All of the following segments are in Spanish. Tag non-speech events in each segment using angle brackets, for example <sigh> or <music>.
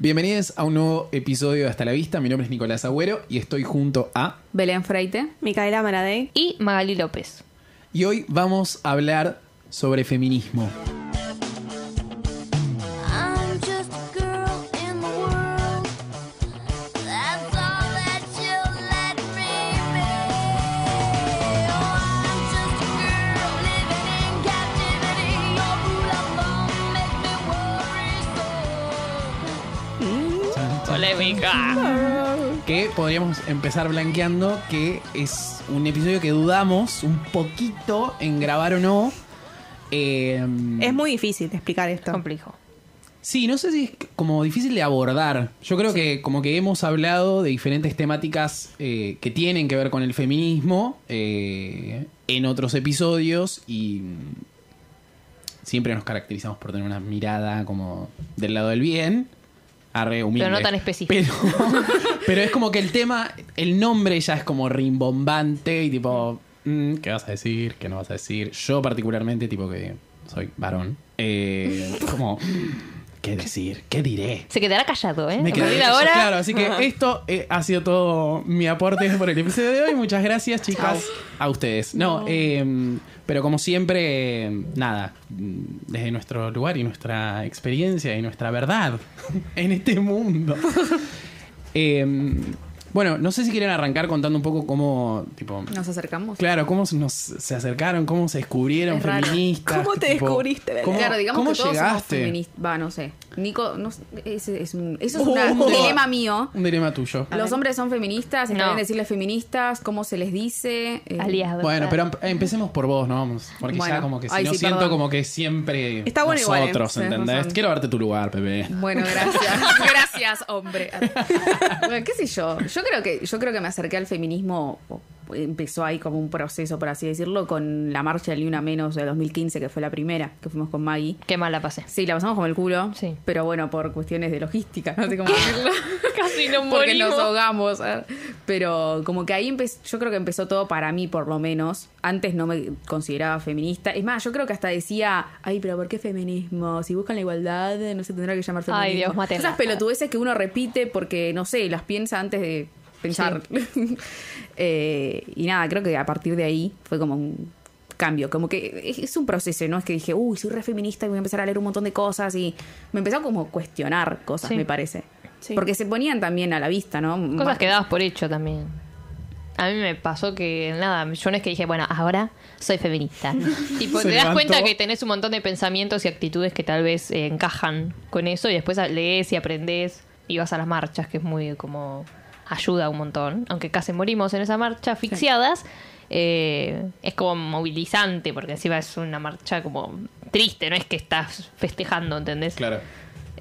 Bienvenidos a un nuevo episodio de Hasta la Vista. Mi nombre es Nicolás Agüero y estoy junto a. Belén Freite. Micaela Maradei. y Magali López. Y hoy vamos a hablar sobre feminismo. <laughs> Que podríamos empezar blanqueando que es un episodio que dudamos un poquito en grabar o no. Eh, Es muy difícil de explicar esto. Complejo. Sí, no sé si es como difícil de abordar. Yo creo que como que hemos hablado de diferentes temáticas eh, que tienen que ver con el feminismo eh, en otros episodios y siempre nos caracterizamos por tener una mirada como del lado del bien. Arre, humilde. Pero no tan específico. Pero, <laughs> pero es como que el tema, el nombre ya es como rimbombante y tipo, mm, ¿qué vas a decir? ¿Qué no vas a decir? Yo particularmente, tipo que soy varón, eh, como, ¿qué decir? ¿Qué diré? Se quedará callado, ¿eh? Me quedé ahora. Claro, así que esto eh, ha sido todo mi aporte por el episodio de hoy. Muchas gracias, chicas, a ustedes. No, eh, pero como siempre, nada, desde nuestro lugar y nuestra experiencia y nuestra verdad <laughs> en este mundo. <laughs> Eh, bueno, no sé si quieren arrancar contando un poco cómo, tipo, Nos acercamos. claro, cómo nos se acercaron, cómo se descubrieron feministas. ¿Cómo te tipo, descubriste? ¿Cómo, Claro, digamos cómo que todos somos llegaste? feministas. Va, no sé. Nico, no sé, ese es un, eso es Uh, una- un <laughs> dilema mío. Un dilema tuyo. Los hombres son feministas, está No. bien decirles feministas, cómo se les dice. Eh, Aliados. Bueno, pero em- empecemos por vos, ¿no? Porque ya Bueno. como que si Ay, no sí, siento perdón. como que siempre Está bueno igual, ¿eh? nosotros, ¿entendés? Quiero darte tu lugar, Pepe. Bueno, gracias. <laughs> gracias, hombre. Bueno, qué sé yo. Yo creo que yo creo que me acerqué al feminismo empezó ahí como un proceso, por así decirlo, con la marcha del Ni Una Menos de 2015, que fue la primera, que fuimos con Maggie. Qué mal la pasé. Sí, la pasamos como el culo, Sí. pero bueno, por cuestiones de logística, no sé cómo decirlo. <laughs> Casi no Porque nos ahogamos. ¿eh? Pero como que ahí empezó, yo creo que empezó todo para mí, por lo menos. Antes no me consideraba feminista. Es más, yo creo que hasta decía, ay, pero ¿por qué feminismo? Si buscan la igualdad, no se tendrá que llamar feminismo. Ay, Dios, mátenla. Esas pelotudeces que uno repite porque, no sé, las piensa antes de pensar. <laughs> Eh, y nada, creo que a partir de ahí fue como un cambio, como que es- un proceso, ¿no? Es que dije, uy, soy re feminista y voy a empezar a leer un montón de cosas y me empezó como a cuestionar cosas, Sí. me parece. Sí. Porque se ponían también a la vista, ¿no? Cosas que dabas por hecho también. A mí me pasó que, nada, yo no es que dije, bueno, ahora soy feminista. <laughs> tipo, te das levantó. cuenta que tenés un montón de pensamientos y actitudes que tal vez eh, encajan con eso y después lees y aprendes y vas a las marchas, que es muy como ayuda un montón. Aunque casi morimos en esa marcha asfixiadas, eh, es como movilizante porque encima es una marcha como triste, no es que estás festejando, ¿entendés? Claro.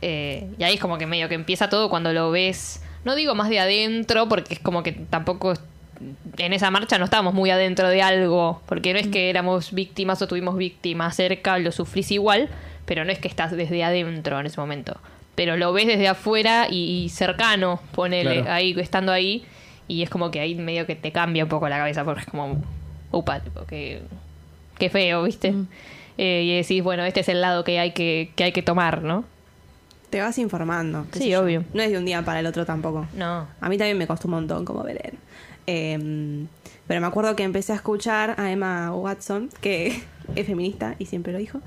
Eh, y ahí es como que medio que empieza todo cuando lo ves, no digo más de adentro, porque es como que tampoco en esa marcha no estábamos muy adentro de algo, porque no es que éramos víctimas o tuvimos víctimas cerca, lo sufrís igual, pero no es que estás desde adentro en ese momento. Pero lo ves desde afuera y, y cercano, ponele, Claro. ahí, estando ahí, y es como que ahí medio que te cambia un poco la cabeza, porque es como, upa, tipo, que, qué feo, ¿viste? Eh, y decís, bueno, este es el lado que hay que, que hay que tomar, ¿no? Te vas informando. Sí, obvio. No es de un día para el otro tampoco. No. A mí también me costó un montón como Belén. Eh, pero me acuerdo que empecé a escuchar a Emma Watson, que <laughs> es feminista y siempre lo dijo.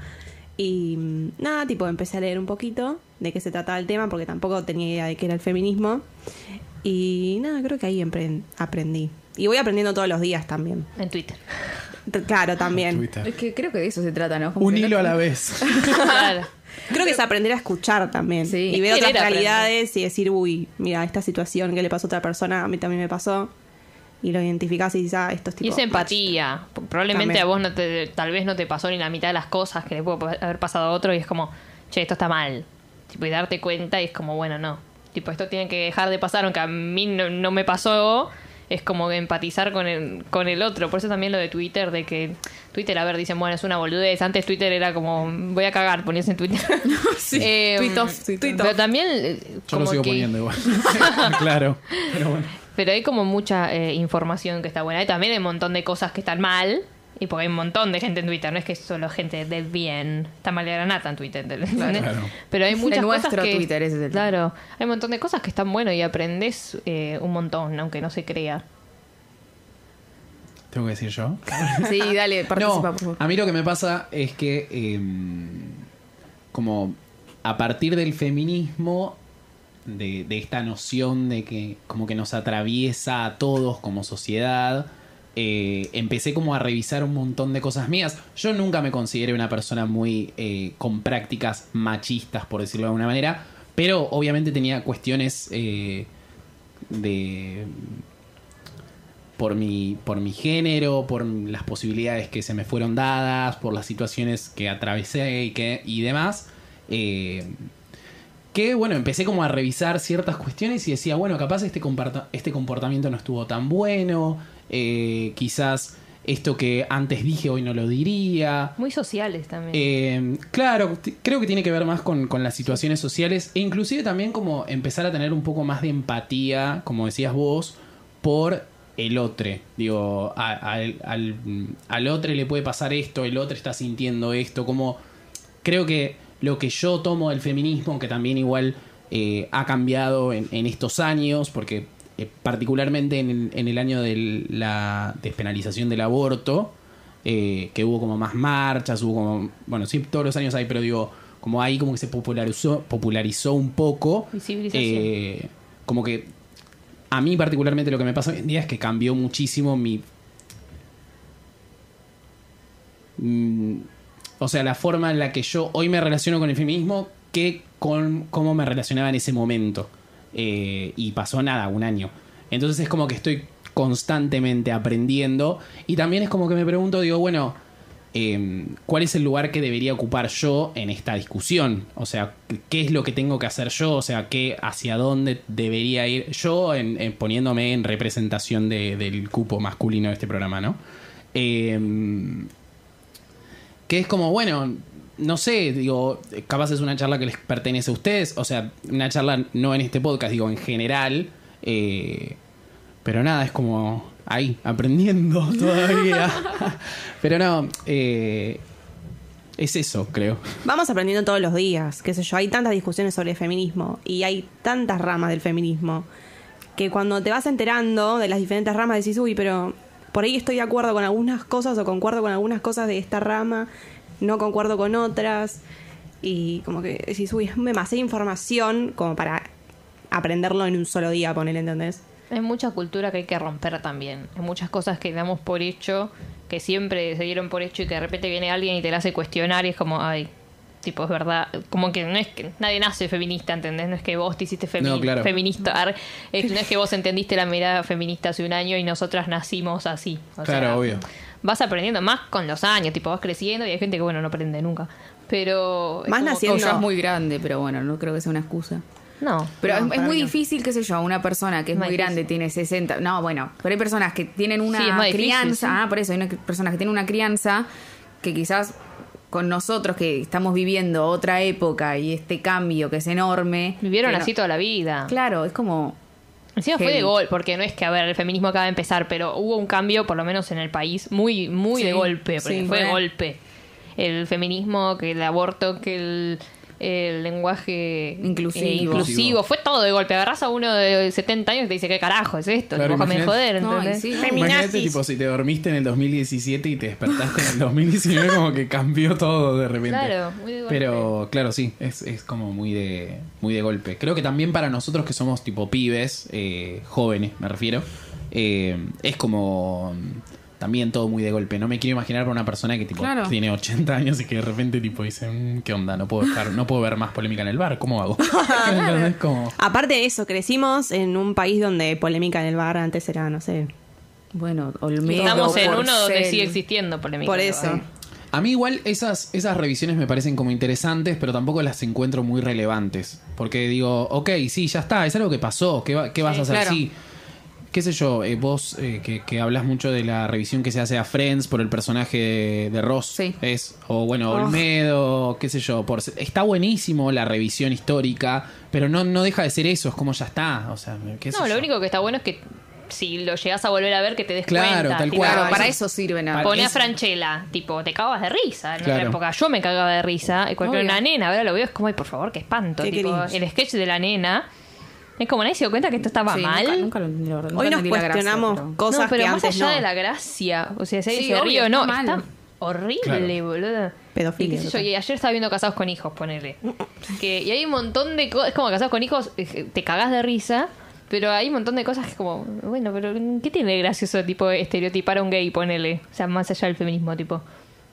Y mm, nada, tipo, empecé a leer un poquito de qué se trataba el tema, porque tampoco tenía idea de qué era el feminismo. Y nada, creo que ahí aprendí. Y voy aprendiendo todos los días también. En Twitter. Claro, también. Twitter. Es que creo que de eso se trata, ¿no? Como Un no- hilo a la vez. <laughs> Claro. Creo que es aprender a escuchar también. Sí. Y ver otras aprender. realidades y decir, uy, mira, esta situación que le pasó a otra persona, a mí también me pasó. Y lo identificás y dices, ah, esto es tipo. Y esa empatía. Probablemente También. a vos no te, tal vez no te pasó ni la mitad de las cosas que le puede haber pasado a otro y es como, che, esto está mal. Tipo, y darte cuenta y es como, bueno, no. tipo, esto tiene que dejar de pasar, aunque a mí no, no me pasó, es como empatizar con el, con el otro. Por eso también lo de Twitter, de que Twitter, a ver, dicen, bueno, es una boludez. Antes Twitter era como, voy a cagar, ponías en Twitter. <laughs> Sí, Eh, tweet off, tweet off. Pero también... eh, Yo lo sigo que- poniendo igual. <laughs> <laughs> claro. Pero bueno. Pero hay como mucha eh, información que está buena. Y también hay un montón de cosas que están mal. Y porque hay un montón de gente en Twitter. No es que solo gente de bien. Está mal de granata en Twitter. ¿entendés? Claro. Pero hay muchas El cosas nuestro que... Twitter, ese es el- Claro. Hay un montón de cosas que están buenas y aprendes eh, un montón, aunque no se crea. ¿Tengo que decir yo? Sí, dale, <laughs> participa, No, por favor. a mí lo que me pasa es que em, como a partir del feminismo, de, esta noción de que como que nos atraviesa a todos como sociedad, eh, empecé como a revisar un montón de cosas mías. Yo nunca me consideré una persona muy eh, con prácticas machistas, por decirlo de alguna manera, pero obviamente tenía cuestiones eh, de por mi, por mi género, por las posibilidades que se me fueron dadas, por las situaciones que atravesé y, que, y demás. Que bueno, empecé como a revisar ciertas cuestiones y decía, bueno, capaz este, este comportamiento no estuvo tan bueno, eh, quizás esto que antes dije hoy no lo diría. Muy sociales también. Eh, claro, creo que tiene que ver más con, con las situaciones sociales e inclusive también como empezar a tener un poco más de empatía, como decías vos, por el otro. Digo, a- al, al otro le puede pasar esto, el otro está sintiendo esto, como creo que lo que yo tomo del feminismo, que también igual eh, ha cambiado en, en estos años, porque eh, particularmente en el, en el año de la despenalización del aborto, eh, que hubo como más marchas, hubo como, bueno, sí, todos los años hay, pero digo, como ahí como que se popularizó, popularizó un poco. Como que a mí particularmente lo que me pasa hoy en día es que cambió muchísimo mi... mm, o sea, la forma en la que yo hoy me relaciono con el feminismo que con cómo me relacionaba en ese momento. Eh, y pasó nada, un año. Entonces es como que estoy constantemente aprendiendo. Y también es como que me pregunto, digo, bueno, eh, ¿cuál es el lugar que debería ocupar yo en esta discusión? O sea, ¿qué es lo que tengo que hacer yo? O sea, ¿qué, ¿hacia dónde debería ir yo en, en poniéndome en representación de- del cupo masculino de este programa, ¿no? Eh, que es como, bueno, no sé, digo, capaz es una charla que les pertenece a ustedes, o sea, una charla no en este podcast, digo, en general, eh, pero nada, es como ahí, aprendiendo <laughs> todavía. pero no, eh, es eso, creo. Vamos aprendiendo todos los días, qué sé yo, hay tantas discusiones sobre el feminismo y hay tantas ramas del feminismo que cuando te vas enterando de las diferentes ramas decís, uy, pero por ahí estoy de acuerdo con algunas cosas o concuerdo con algunas cosas de esta rama, no concuerdo con otras y como que decís, uy, es demasiada información como para aprenderlo en un solo día, poner, ¿entendés? Hay mucha cultura que hay que romper también. Hay muchas cosas que damos por hecho, que siempre se dieron por hecho y que de repente viene alguien y te la hace cuestionar y es como, ay, tipo, es verdad. Como que no es que nadie nace feminista, ¿entendés? No es que vos te hiciste femi- No, claro. feminista. Es- no es que vos entendiste la mirada feminista hace un año y nosotras nacimos así. O Claro, sea, obvio. Vas aprendiendo más con los años, tipo, vas creciendo y hay gente que, bueno, no aprende nunca. Pero... Más naciendo- O ya es muy grande, pero bueno, no creo que sea una excusa. No. Pero No, es, muy no. difícil, qué sé yo, una persona que es Más muy grande, tiene 60. No, bueno, pero hay personas que tienen una Sí, difícil, crianza. sí. Ah, por eso, hay una, personas que tienen una crianza que quizás con nosotros que estamos viviendo otra época y este cambio que es enorme. Vivieron no- así toda la vida. Claro, es como. Encima fue de gol, porque no es que, a ver, el feminismo acaba de empezar, pero hubo un cambio, por lo menos en el país, muy, muy Sí, de golpe, porque sí, fue de golpe. El feminismo, que el aborto, que el, el lenguaje Inclusivo. eh, inclusivo, fue todo de golpe. Agarrás a uno de 70 años y te dice, ¿qué carajo es esto? Claro, imagínate. joder, No, sí. Imagínate, tipo, si te dormiste en el 2017 y te despertaste en el 2019, como que cambió todo de repente. Claro, muy de golpe. Pero, claro, sí, es, es como muy de, muy de golpe. Creo que también para nosotros que somos tipo pibes, eh, jóvenes, me refiero, eh, es como también todo muy de golpe. No me quiero imaginar para una persona que tipo Claro. tiene 80 años y que de repente tipo dice, "Mm, ¿qué onda? No puedo estar, no puedo ver más polémica en el bar, ¿cómo hago? <laughs> Entonces, como... Aparte de eso, crecimos en un país donde polémica en el bar antes era, no sé, Bueno, Olmedo. Estamos en uno donde sigue existiendo polémica. por eso. A mí igual esas, esas revisiones me parecen como interesantes, pero tampoco las encuentro muy relevantes. Porque digo, ok, sí, ya está, es algo que pasó, ¿qué, va- qué vas Sí, a hacer? claro. Sí, qué sé yo, eh, vos eh, que, que hablas mucho de la revisión que se hace a Friends por el personaje de, de Ross, Sí. es, o bueno, Oh. Olmedo, qué sé yo, por, está buenísimo la revisión histórica, pero no, no deja de ser eso, es como ya está, o sea, qué sé No, lo yo. único que está bueno es que si lo llegas a volver a ver, que te des Claro, cuenta. tal tipo, cual. Claro, para eso sirven a... Ponía eso- Franchella, tipo, te cagabas de risa en Claro. otra época. Yo me cagaba de risa. Y cuando era una nena, ahora lo veo, es como, ay, por favor, qué espanto. Qué tipo, cringe. el sketch de la nena. Es como nadie se dio cuenta que esto estaba Sí, mal. Nunca, nunca lo entendí, la verdad, nunca Hoy nos entendí la gracia, cuestionamos pero- cosas no, pero que más antes allá no. de la gracia. O sea, si Sí, se obvio, ríe o no, está horrible, Claro. boludo. Pedofilia, Y, qué sé yo, total. y ayer estaba viendo Casados con Hijos, ponele. Que, y hay un montón de cosas. Es como Casados con Hijos, eh, te cagás de risa. Pero hay un montón de cosas que es como, bueno, pero ¿qué tiene de gracioso, tipo, estereotipar a un gay, ponele? O sea, más allá del feminismo, tipo.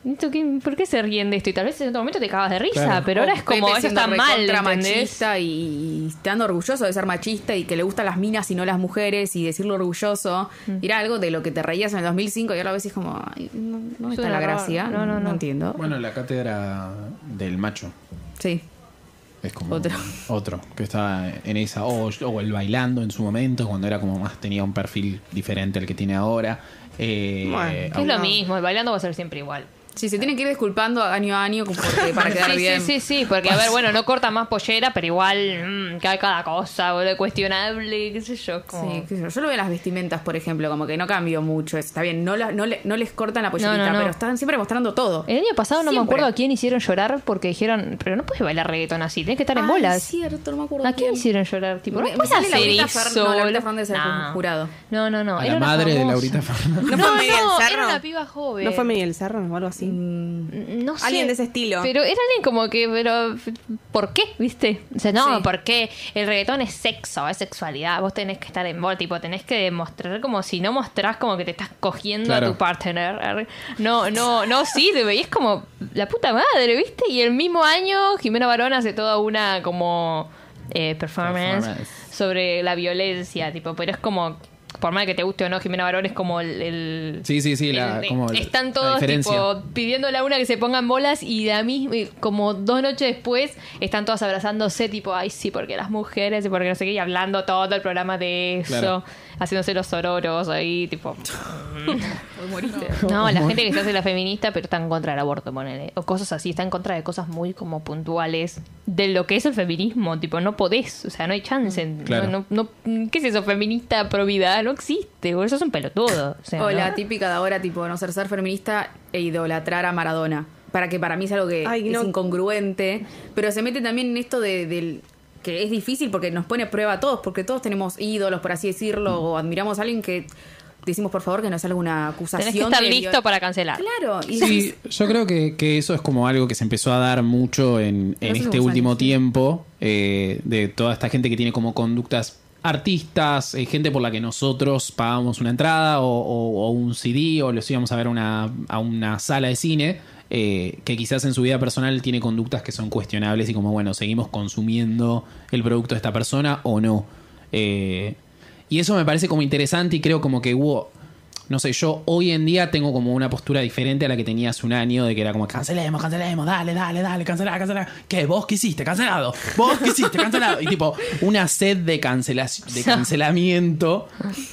¿Esto qué- ¿Por qué se ríen de esto? Y tal vez en otro momento te cagas de risa, Claro. pero ahora es como, Pepe eso está mal, machista y, y estando orgulloso de ser machista y que le gustan las minas y no las mujeres y decirlo orgulloso. Mm. Era algo de lo que te reías en el 2005 y ahora ves y es como, ay, no, no Es está la error. gracia. No, no, no. entiendo. Bueno, la cátedra del macho. Sí. Es como Otro. otro que estaba en esa. O, o el bailando en su momento, cuando era como más, tenía un perfil diferente al que tiene ahora. Eh, Bueno, Que es lo mismo, el bailando va a ser siempre igual. Sí, se tiene que ir disculpando año a año porque- para <laughs> quedar sí, bien. sí, sí, sí, porque a ver, bueno, no corta más pollera, pero igual mm, cae cada cosa, boludo, cuestionable, qué sé yo. Como... Sí, qué sé yo. Yo lo veo en las vestimentas, por ejemplo, como que no cambió mucho. Está bien, no, la- no, le- no les cortan la pollerita, No, no, no. pero están siempre mostrando todo. El año pasado no me acuerdo a quién hicieron llorar porque dijeron, pero no puedes bailar reggaetón así, tienes que estar en Ay, bolas. es cierto, no me acuerdo ¿A quién hicieron llorar? Tipo, no Me- puedes hacer Laurita eso. Fer- no, jurado. No, no, no. a era la madre de. Laurita Fernández. ¿No <laughs> No, fue Miguel no, Serra? era una piba joven. ¿No fue Miguel Serra o algo así? No sé. Alguien de ese estilo. Pero era alguien como que, pero, ¿por qué? ¿Viste? O sea, no, Sí. porque el reggaetón es sexo, es sexualidad. Vos tenés que estar en bola, tipo, tenés que demostrar como si no mostrás como que te estás cogiendo Claro. a tu partner. No, no, no sirve. Y es como la puta madre, ¿viste? Y el mismo año, Jimena Barón hace toda una como eh, performance, Performance. sobre la violencia, tipo, pero es como. Por mal que te guste o no, Jimena Barón es como el. el- Sí, sí, sí, la- el- como el- están la todos diferencia. tipo pidiéndole a una que se pongan bolas y de a mí, como dos noches después, están todas abrazándose, tipo, ay, sí, porque las mujeres y porque no sé qué, y hablando todo el programa de eso, Claro. haciéndose los sororos ahí, tipo. <laughs> No, la gente que se hace la feminista, pero está en contra del aborto, ponele. O cosas así, está en contra de cosas muy como puntuales de lo que es el feminismo. Tipo, no podés, o sea, no hay chance. Claro. No, no, no- ¿Qué es eso, feminista pro vida? No existe, boludo, eso es un pelotudo. O, sea, O la típica de ahora, tipo, no ser ser feminista e idolatrar a Maradona. Para que para mí es algo que Ay, es no. incongruente. Pero se mete también en esto de, del que es difícil porque nos pone a prueba a todos, porque todos tenemos ídolos, por así decirlo, o admiramos a alguien que decimos por favor que no salga una acusación. Tenés que estar de listo para cancelar. Claro, y Sí, <laughs> yo creo que, que eso es como algo que se empezó a dar mucho en, en este último años, sí. tiempo, eh, de toda esta gente que tiene como conductas artistas, eh, gente por la que nosotros pagamos una entrada o, un CD o los íbamos a ver una, a una sala de cine, eh, que quizás en su vida personal tiene conductas que son cuestionables y como, bueno, seguimos consumiendo el producto de esta persona o no. Eh, y eso me parece como interesante y creo como que hubo no sé, yo hoy en día tengo como una postura diferente a la que tenía hace un año, de que era como, cancelemos, cancelemos, dale, dale, dale, cancelar, cancelar. ¿Qué? ¿Vos qué hiciste? Cancelado. ¿Vos qué hiciste? Cancelado. Y tipo, una sed de, cancelación, de <laughs> cancelamiento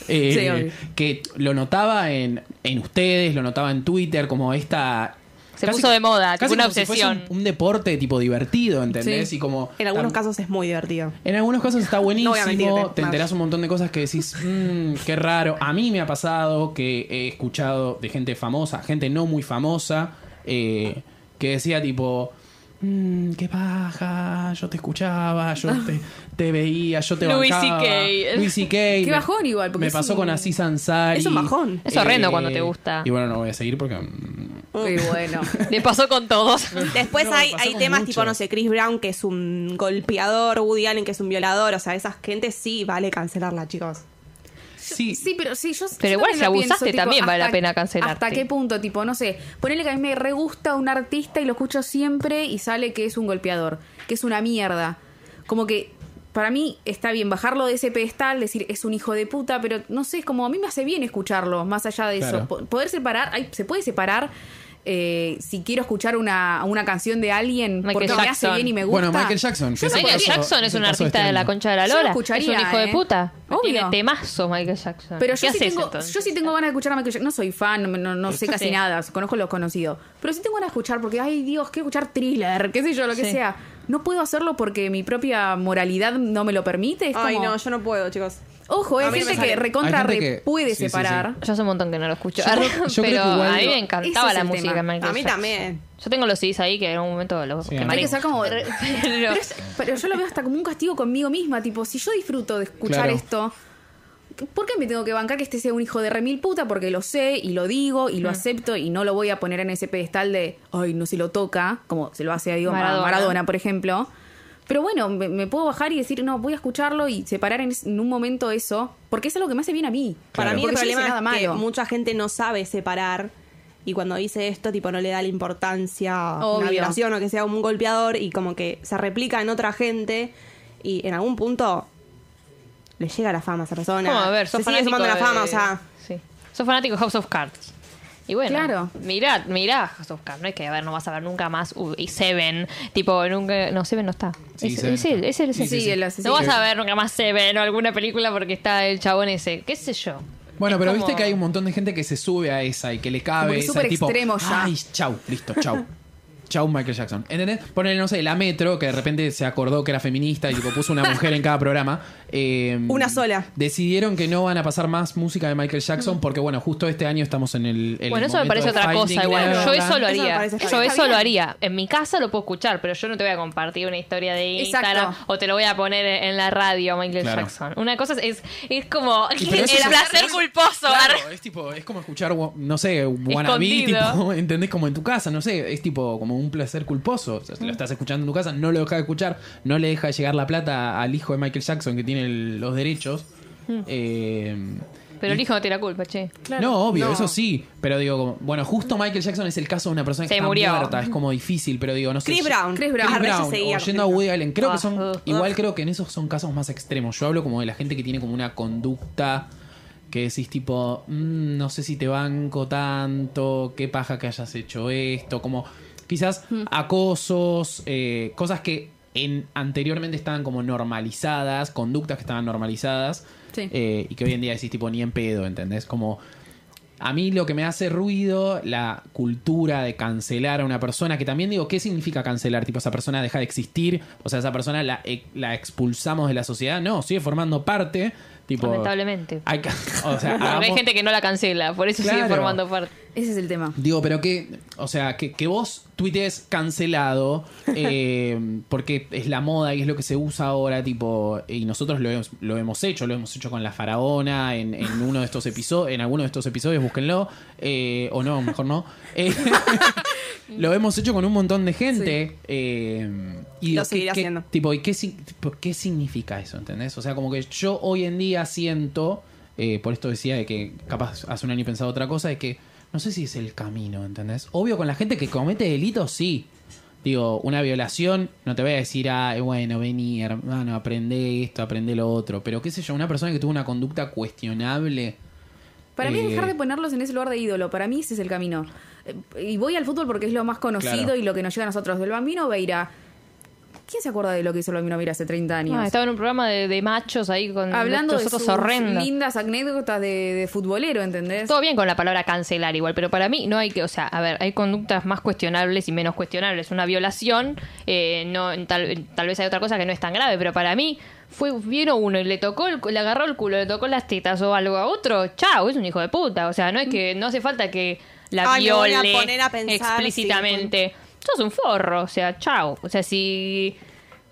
eh, Sí, que lo notaba en, en ustedes, lo notaba en Twitter, como esta... Se puso de moda, tipo casi una como si fuese obsesión. un, un deporte tipo divertido, ¿entendés? Sí. Y como... En algunos tam- casos es muy divertido. en algunos casos está buenísimo, <laughs> No voy a mentirte, te enterás un montón de cosas que decís, mmm, <laughs> qué raro. A mí me ha pasado que he escuchado de gente famosa, gente no muy famosa, eh, que decía tipo, mmm, qué paja, yo te escuchaba, yo te, te veía, yo te Louis bancaba. C.K.. Louis C.K. Qué Me- bajón igual, porque Me es pasó un- con Aziz Ansari. Es un bajón. Es horrendo cuando te gusta. Y bueno, no voy a seguir porque... mm, Muy bueno. <laughs> Le pasó con todos. Después No, hay, pasó hay con temas mucho. tipo, no sé, Chris Brown, que es un golpeador, Woody Allen, que es un violador. O sea, esas gente sí vale cancelarla, chicos. Sí, Sí, pero sí, yo Pero yo igual si abusaste pienso, también vale la hasta- pena cancelarte. ¿Hasta qué punto? Tipo, no sé, ponele que a mí me re gusta un artista y lo escucho siempre y sale que es un golpeador, que es una mierda. Como que para mí está bien bajarlo de ese pedestal, decir es un hijo de puta, pero no sé, es como a mí me hace bien escucharlo, más allá de Claro. eso. Po- Poder separar, ay, se puede separar eh, si quiero escuchar una, una canción de alguien Michael porque me hace Jackson. bien y me gusta. Bueno, Michael Jackson. Michael caso- Jackson es un artista de la este concha de la Yo lo lora. escucharía, es un hijo de ¿eh? puta. Obvio. Tiene temazo Michael Jackson. Pero ¿Qué yo sí, tengo, yo sí tengo ganas de escuchar a Michael Jackson. No soy fan, no, no sé casi Sí. nada, conozco los conocidos. Pero sí tengo ganas de escuchar porque, ay Dios, quiero escuchar thriller, qué sé yo, lo que Sí. sea. No puedo hacerlo porque mi propia moralidad no me lo permite. Es Ay, como- no, yo no puedo, chicos. Ojo, hay gente que recontra Hay gente re que- puede sí, sí, sí. separar. Yo hace un montón que no lo escucho. Yo creo- <laughs> yo creo pero que igual a mí me encantaba Ese es la el música tema. de Michael A mí Jackson. también. Yo tengo los CDs ahí que en algún momento los Sí, quemaré. Hay que ser como. <laughs> Pero- Pero, es- pero yo lo veo hasta como un castigo conmigo misma. Tipo, si yo disfruto de escuchar Claro. esto, ¿por qué me tengo que bancar que este sea un hijo de remil puta? Porque lo sé y lo digo y lo acepto y no lo voy a poner en ese pedestal de, ay, no se lo toca, como se lo hace a digo, Maradona. Maradona. Maradona, por ejemplo. Pero bueno, me, me puedo bajar y decir, no, voy a escucharlo y separar en, en un momento eso, porque es algo que me hace bien a mí. Para mí el Porque no hice problema nada es que malo. mucha gente no sabe separar y cuando dice esto, tipo, no le da la importancia a Obvio. una violación o que sea un golpeador y como que se replica en otra gente y en algún punto le llega la fama a esa persona. ¿Cómo? a ver, sos se sigue sumando la fama, o sea... Sí. Sos fanático de House of Cards. Y bueno, Claro. mirá, mirá Cards. No es que, a ver, no vas a ver nunca más uh, y Seven. Tipo, nunca... No, Seven no está. Sí, es, Seven es él, está. es él, es Sí, él. sí, sí. el No vas a ver nunca más Seven o alguna película porque está el chabón ese. ¿Qué sé yo? Bueno, pero como- viste que hay un montón de gente que se sube a esa y que le Como cabe que esa súper tipo. extremo ya. Ay, chau, listo, chau. <laughs> Chau Michael Jackson. ¿Entendés? Ponele, no sé, la Metro, que de repente se acordó que era feminista y tipo, puso una mujer en cada programa. eh, Una sola. Decidieron que no van a pasar más música de Michael Jackson porque, bueno, justo este año estamos en el. en Bueno, el eso me parece otra cosa igual. Yo eso lo haría. Yo bien. eso lo haría. En mi casa lo puedo escuchar, pero yo no te voy a compartir una historia de Exacto. Instagram o te lo voy a poner en la radio Michael Claro. Jackson. Una cosa es, es como <laughs> el es- placer culposo. Claro, es tipo, es como escuchar, no sé, wannabe, tipo, <laughs> ¿entendés? Como en tu casa, no sé, es tipo como un placer culposo. O sea, si lo estás escuchando en tu casa, no lo dejas de escuchar, no le deja de llegar la plata al hijo de Michael Jackson que tiene el- los derechos. Eh, Pero el hijo no tiene la culpa, che. no, obvio, No. eso sí. Pero digo, como, bueno, justo Michael Jackson es el caso de una persona que Se está murió. muerta. Es como difícil, pero digo, no sé. Chris ya- Brown. Chris Brown. Chris Brown, seguía o con yendo a Chris Woody Allen. Creo que son. Ah, igual creo que en esos son casos más extremos. Yo hablo como de la gente que tiene como una conducta que decís tipo, "Mm, no sé si te banco tanto, qué paja que hayas hecho esto, como quizás acosos, eh, cosas que en, anteriormente estaban como normalizadas, conductas que estaban normalizadas Sí. eh, y que hoy en día decís tipo ni en pedo, ¿entendés? Como a mí lo que me hace ruido, la cultura de cancelar a una persona, que también digo, ¿qué significa cancelar? Tipo, esa persona deja de existir, o sea, esa persona la, e- la expulsamos de la sociedad. No, sigue formando parte. Tipo, Lamentablemente. hay o sea, <laughs> hay gente que no la cancela, por eso sigue formando parte. Ese es el tema. Digo, pero que, o sea, que, que vos tuitees cancelado, <laughs> eh, porque es la moda y es lo que se usa ahora, tipo, y nosotros lo hemos, lo hemos hecho, lo hemos hecho con la faraona en, en uno de estos episodios, en alguno de estos episodios, búsquenlo, eh, o no, mejor no. Eh, <laughs> lo hemos hecho con un montón de gente. eh, y Lo ¿qué- seguiré haciendo. Tipo, ¿y qué, significa eso? ¿Entendés? O sea, como que yo hoy en día siento, eh, por esto decía de que capaz hace un año pensaba otra cosa, de que no sé si es el camino, ¿entendés? Obvio, con la gente que comete delitos, sí. Digo, una violación, no te voy a decir, ah, bueno, vení, hermano, aprende esto, aprende lo otro. Pero qué sé yo, una persona que tuvo una conducta cuestionable. Para mí es eh, dejar de ponerlos en ese lugar de ídolo. Para mí ese es el camino. Eh, Y voy al fútbol porque es lo más conocido Claro. y lo que nos llega a nosotros. Del Bambino Veira. ¿Quién se acuerda de lo que hizo el Bambino Veira hace 30 años? Ah, estaba en un programa de, de machos ahí con Hablando de sus horrendos. lindas anécdotas de, de futbolero, ¿entendés? Todo bien con la palabra cancelar igual, pero para mí no hay que, o sea, a ver, hay conductas más cuestionables y menos cuestionables. Una violación, eh, no, tal, tal vez hay otra cosa que no es tan grave, pero para mí fue vino uno y le tocó, el, le agarró el culo, le tocó las tetas o algo a otro, chao, es un hijo de puta. O sea, no es que no hace falta que la Ay, a viole poner a pensar, explícitamente. Sos un forro, o sea, chao. O sea, si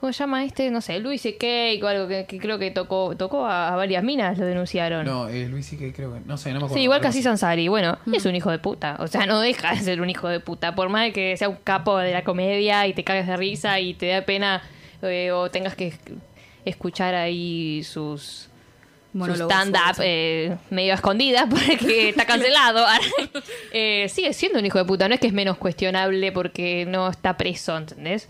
¿Cómo se llama este? No sé, Luis Cake o algo que, que creo que tocó tocó a, a varias minas, lo denunciaron. No, eh, Luis que creo que. No sé, no me acuerdo. Sí, igual que así. Sansari. Bueno, es un hijo de puta. O sea, no deja de ser un hijo de puta. Por más de que sea un capo de la comedia y te cagues de risa y te da pena eh, o tengas que escuchar ahí sus, Monólogos stand-up eh, medio escondidas <laughs> porque está cancelado. <laughs> Eh, sigue siendo un hijo de puta. No es que es menos cuestionable porque no está preso, ¿entendés?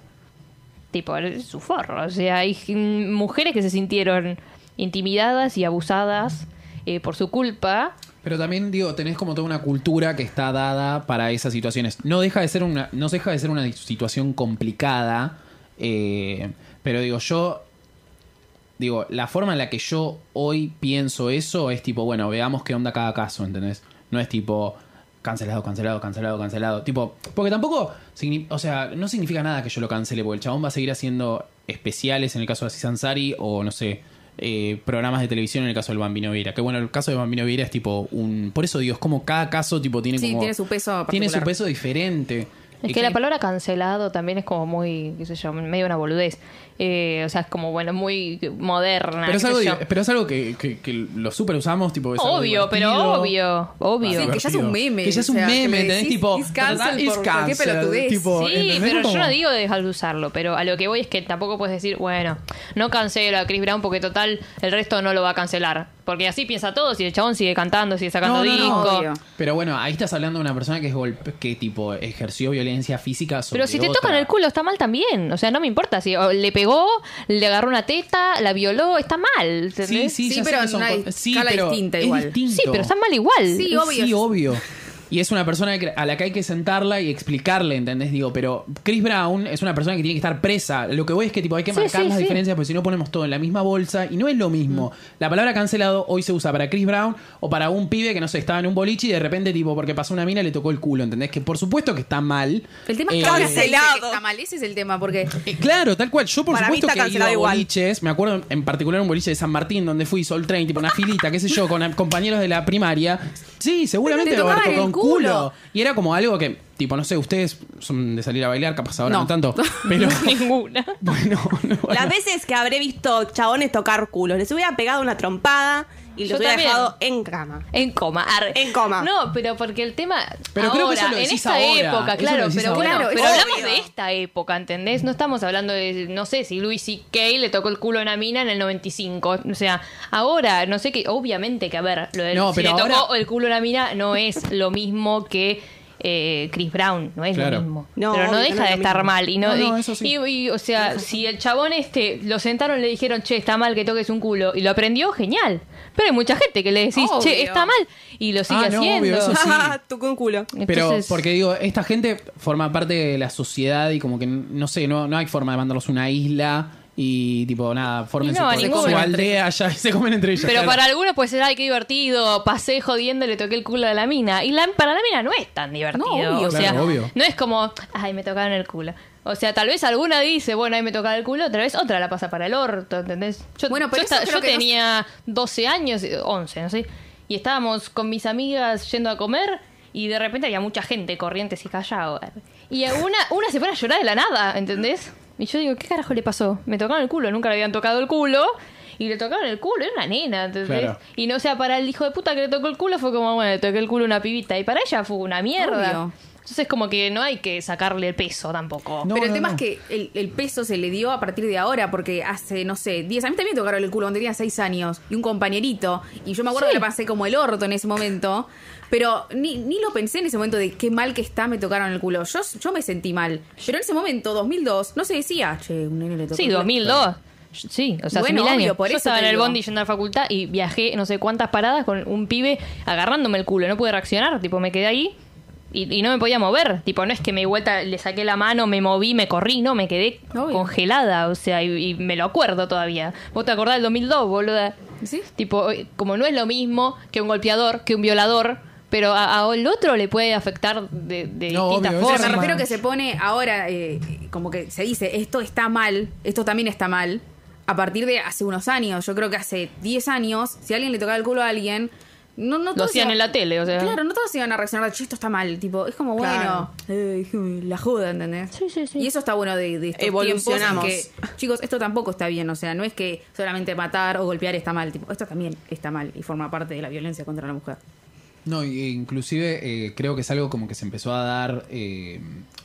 Tipo, es su forro. O sea, hay mujeres que se sintieron intimidadas y abusadas eh, por su culpa Pero también digo, tenés como toda una cultura que está dada para esas situaciones. No deja de ser una, no deja de ser una situación complicada. eh, pero digo, yo. Digo, la forma en la que yo hoy pienso eso es tipo, bueno, veamos qué onda cada caso, ¿entendés? No es tipo cancelado, cancelado, cancelado, cancelado. Tipo, porque tampoco, signi- o sea, no significa nada que yo lo cancele, porque el chabón va a seguir haciendo especiales en el caso de Aziz Ansari o no sé, eh, programas de televisión en el caso del Bambino Vieira. Que bueno, el caso de Bambino Vieira es tipo un. Por eso digo, es como cada caso tipo tiene Sí, como. tiene su peso Tiene su particular. peso diferente. Es Y que la palabra cancelado también es como muy, qué sé yo, medio una boludez. Eh, o sea, es como, bueno, muy moderna. Pero es algo, yo. di- pero es algo que, que, que lo super usamos, tipo. es algo Obvio, pero obvio, obvio. Sí, que ya es un meme, Que ya es o un sea, que meme, decís, Tipo, "It's cancel", "It's por- ¿por qué cancel", pelotudez? tipo, Sí, ¿entendés? pero yo no digo de dejar de usarlo, pero a lo que voy es que tampoco puedes decir, bueno, no cancelo a Chris Brown porque total el resto no lo va a cancelar. Porque así piensa todo, si el chabón sigue cantando, sigue sacando No, no, no, discos. obvio. Pero bueno, ahí estás hablando de una persona que es golpe, que tipo ejerció violencia física sobre Pero si te otra. tocan el culo está mal también. O sea, no me importa. Si o le pegó, le agarró una teta, la violó, está mal. Sí, ¿entendés? sí, Sí, sé pero en una sí, escala pero distinta es igual. distinto. Sí, pero está mal igual. Sí, obvio. Sí, obvio. Y es una persona a la que hay que sentarla y explicarle, ¿entendés? Digo, pero Chris Brown es una persona que tiene que estar presa. Lo que voy es que tipo hay que Sí, marcar sí, las sí. diferencias porque si no ponemos todo en la misma bolsa y no es lo mismo. La palabra cancelado hoy se usa para Chris Brown o para un pibe que no sé, estaba en un boliche y de repente tipo porque pasó una mina le tocó el culo, ¿entendés? Que por supuesto que está mal. El tema es Eh, Cancelado. que está mal. Ese es el tema, porque eh, <laughs> claro, tal cual. Yo por Para supuesto que he ido cancelado a igual. boliches. Me acuerdo en particular un boliche de San Martín donde fui Sol Train, tipo una filita, qué sé yo, con compañeros de la primaria. Sí, seguramente un culo. Culo. Y era como algo que, tipo, no sé, ustedes son de salir a bailar, capaz ahora no, No. tanto. <laughs> Pero Ninguna. <laughs> bueno, no, bueno. Las veces que habré visto chabones tocar culos, les hubiera pegado una trompada y Yo los hubiera dejado en cama. En coma. arre. En coma. No, pero porque el tema. Pero creo que ahora, eso lo en decís esta ahora, época, eso claro. Pero ahora. bueno, Claro, pero hablamos de esta época, ¿entendés? No estamos hablando de, no sé, si Louis C.K. le tocó el culo a una mina en el 95. O sea, ahora, no sé qué. Obviamente que, a ver, lo del, No, si le tocó ahora- el culo a una mina no es lo mismo que. eh, Chris Brown, no es Claro. lo mismo. No, pero no deja no es de estar mismo. mal. Y no, No, no, y- eso sí. y- y, o sea, si el chabón este lo sentaron y le dijeron, che, está mal que toques un culo, y lo aprendió, genial. Pero hay mucha gente que le decís, che, está mal, y lo sigue Ah, no, haciendo. obvio, eso sí. <laughs> <laughs> Tocó un culo. Pero Entonces- porque digo, esta gente forma parte de la sociedad y como que, no sé, no, no hay forma de mandarlos a una isla y tipo, nada, No, ninguna. su aldea allá y <laughs> se comen entre ellos. Pero claro. para algunos puede ser, ay, qué divertido, pasé jodiendo, le toqué el culo de la mina. Y la, para la mina no es tan divertido. No, obvio. o sea, Claro, obvio. no es como, ay, me tocaron el culo. O sea, tal vez alguna dice, bueno, ahí me tocaron el culo, otra vez otra la pasa para el orto, ¿entendés? Yo, Bueno, pero yo, eso esta- creo yo que no- tenía 12 años, eh, 11, no sé, y estábamos con mis amigas yendo a comer y de repente había mucha gente, corrientes y callados. Y a una, una se pone a llorar de la nada, ¿entendés? Y yo digo, ¿qué carajo le pasó? Me tocaron el culo, nunca le habían tocado el culo. Y le tocaron el culo, era una nena, ¿entendés? Claro. Y no, o sea, para el hijo de puta que le tocó el culo fue como, bueno, le toqué el culo a una pibita. Y para ella fue una mierda. Obvio. Entonces, como que no hay que sacarle el peso tampoco. No, pero el no, tema no. es que el, el peso se le dio a partir de ahora, porque hace, no sé, 10. A mí también me tocaron el culo cuando tenía 6 años. Y un compañerito. Y yo me acuerdo Sí. que le pasé como el orto en ese momento. Pero ni, ni lo pensé en ese momento de qué mal que está, me tocaron el culo. Yo, yo me sentí mal. Pero en ese momento, 2002, no se decía, che, un nene le tocó Sí, el culo". 2002. Sí, o sea, hace Bueno, mil obvio, años. por Yo eso estaba en el bondi yendo a la facultad y viajé no sé cuántas paradas con un pibe agarrándome el culo. No pude reaccionar, tipo, me quedé ahí y, y no me podía mover. Tipo, no es que me di vuelta, le saqué la mano, me moví, me corrí, no, me quedé Obvio. congelada. O sea, y, y me lo acuerdo todavía. ¿Vos te acordás del 2002, boluda? ¿Sí? Tipo, como no es lo mismo que un golpeador, que un violador, pero a- al otro le puede afectar de, de No, distintas obvio, eso Pero formas. me refiero que se pone ahora, eh, como que se dice, esto está mal, esto también está mal. A partir de hace unos años, yo creo que hace 10 años, si alguien le tocaba el culo a alguien, no, no Lo todos hacían en la tele, o sea. Claro, no todos iban a reaccionar, che, esto está mal. Tipo, es como, Claro. bueno, eh, la joda, ¿entendés? Sí, sí, sí. Y eso está bueno de, de estos Evolucionamos. tiempos en que, chicos, esto tampoco está bien. O sea, no es que solamente matar o golpear está mal. Tipo, esto también está mal y forma parte de la violencia contra la mujer. No, y- e inclusive eh, creo que es algo como que se empezó a dar. eh,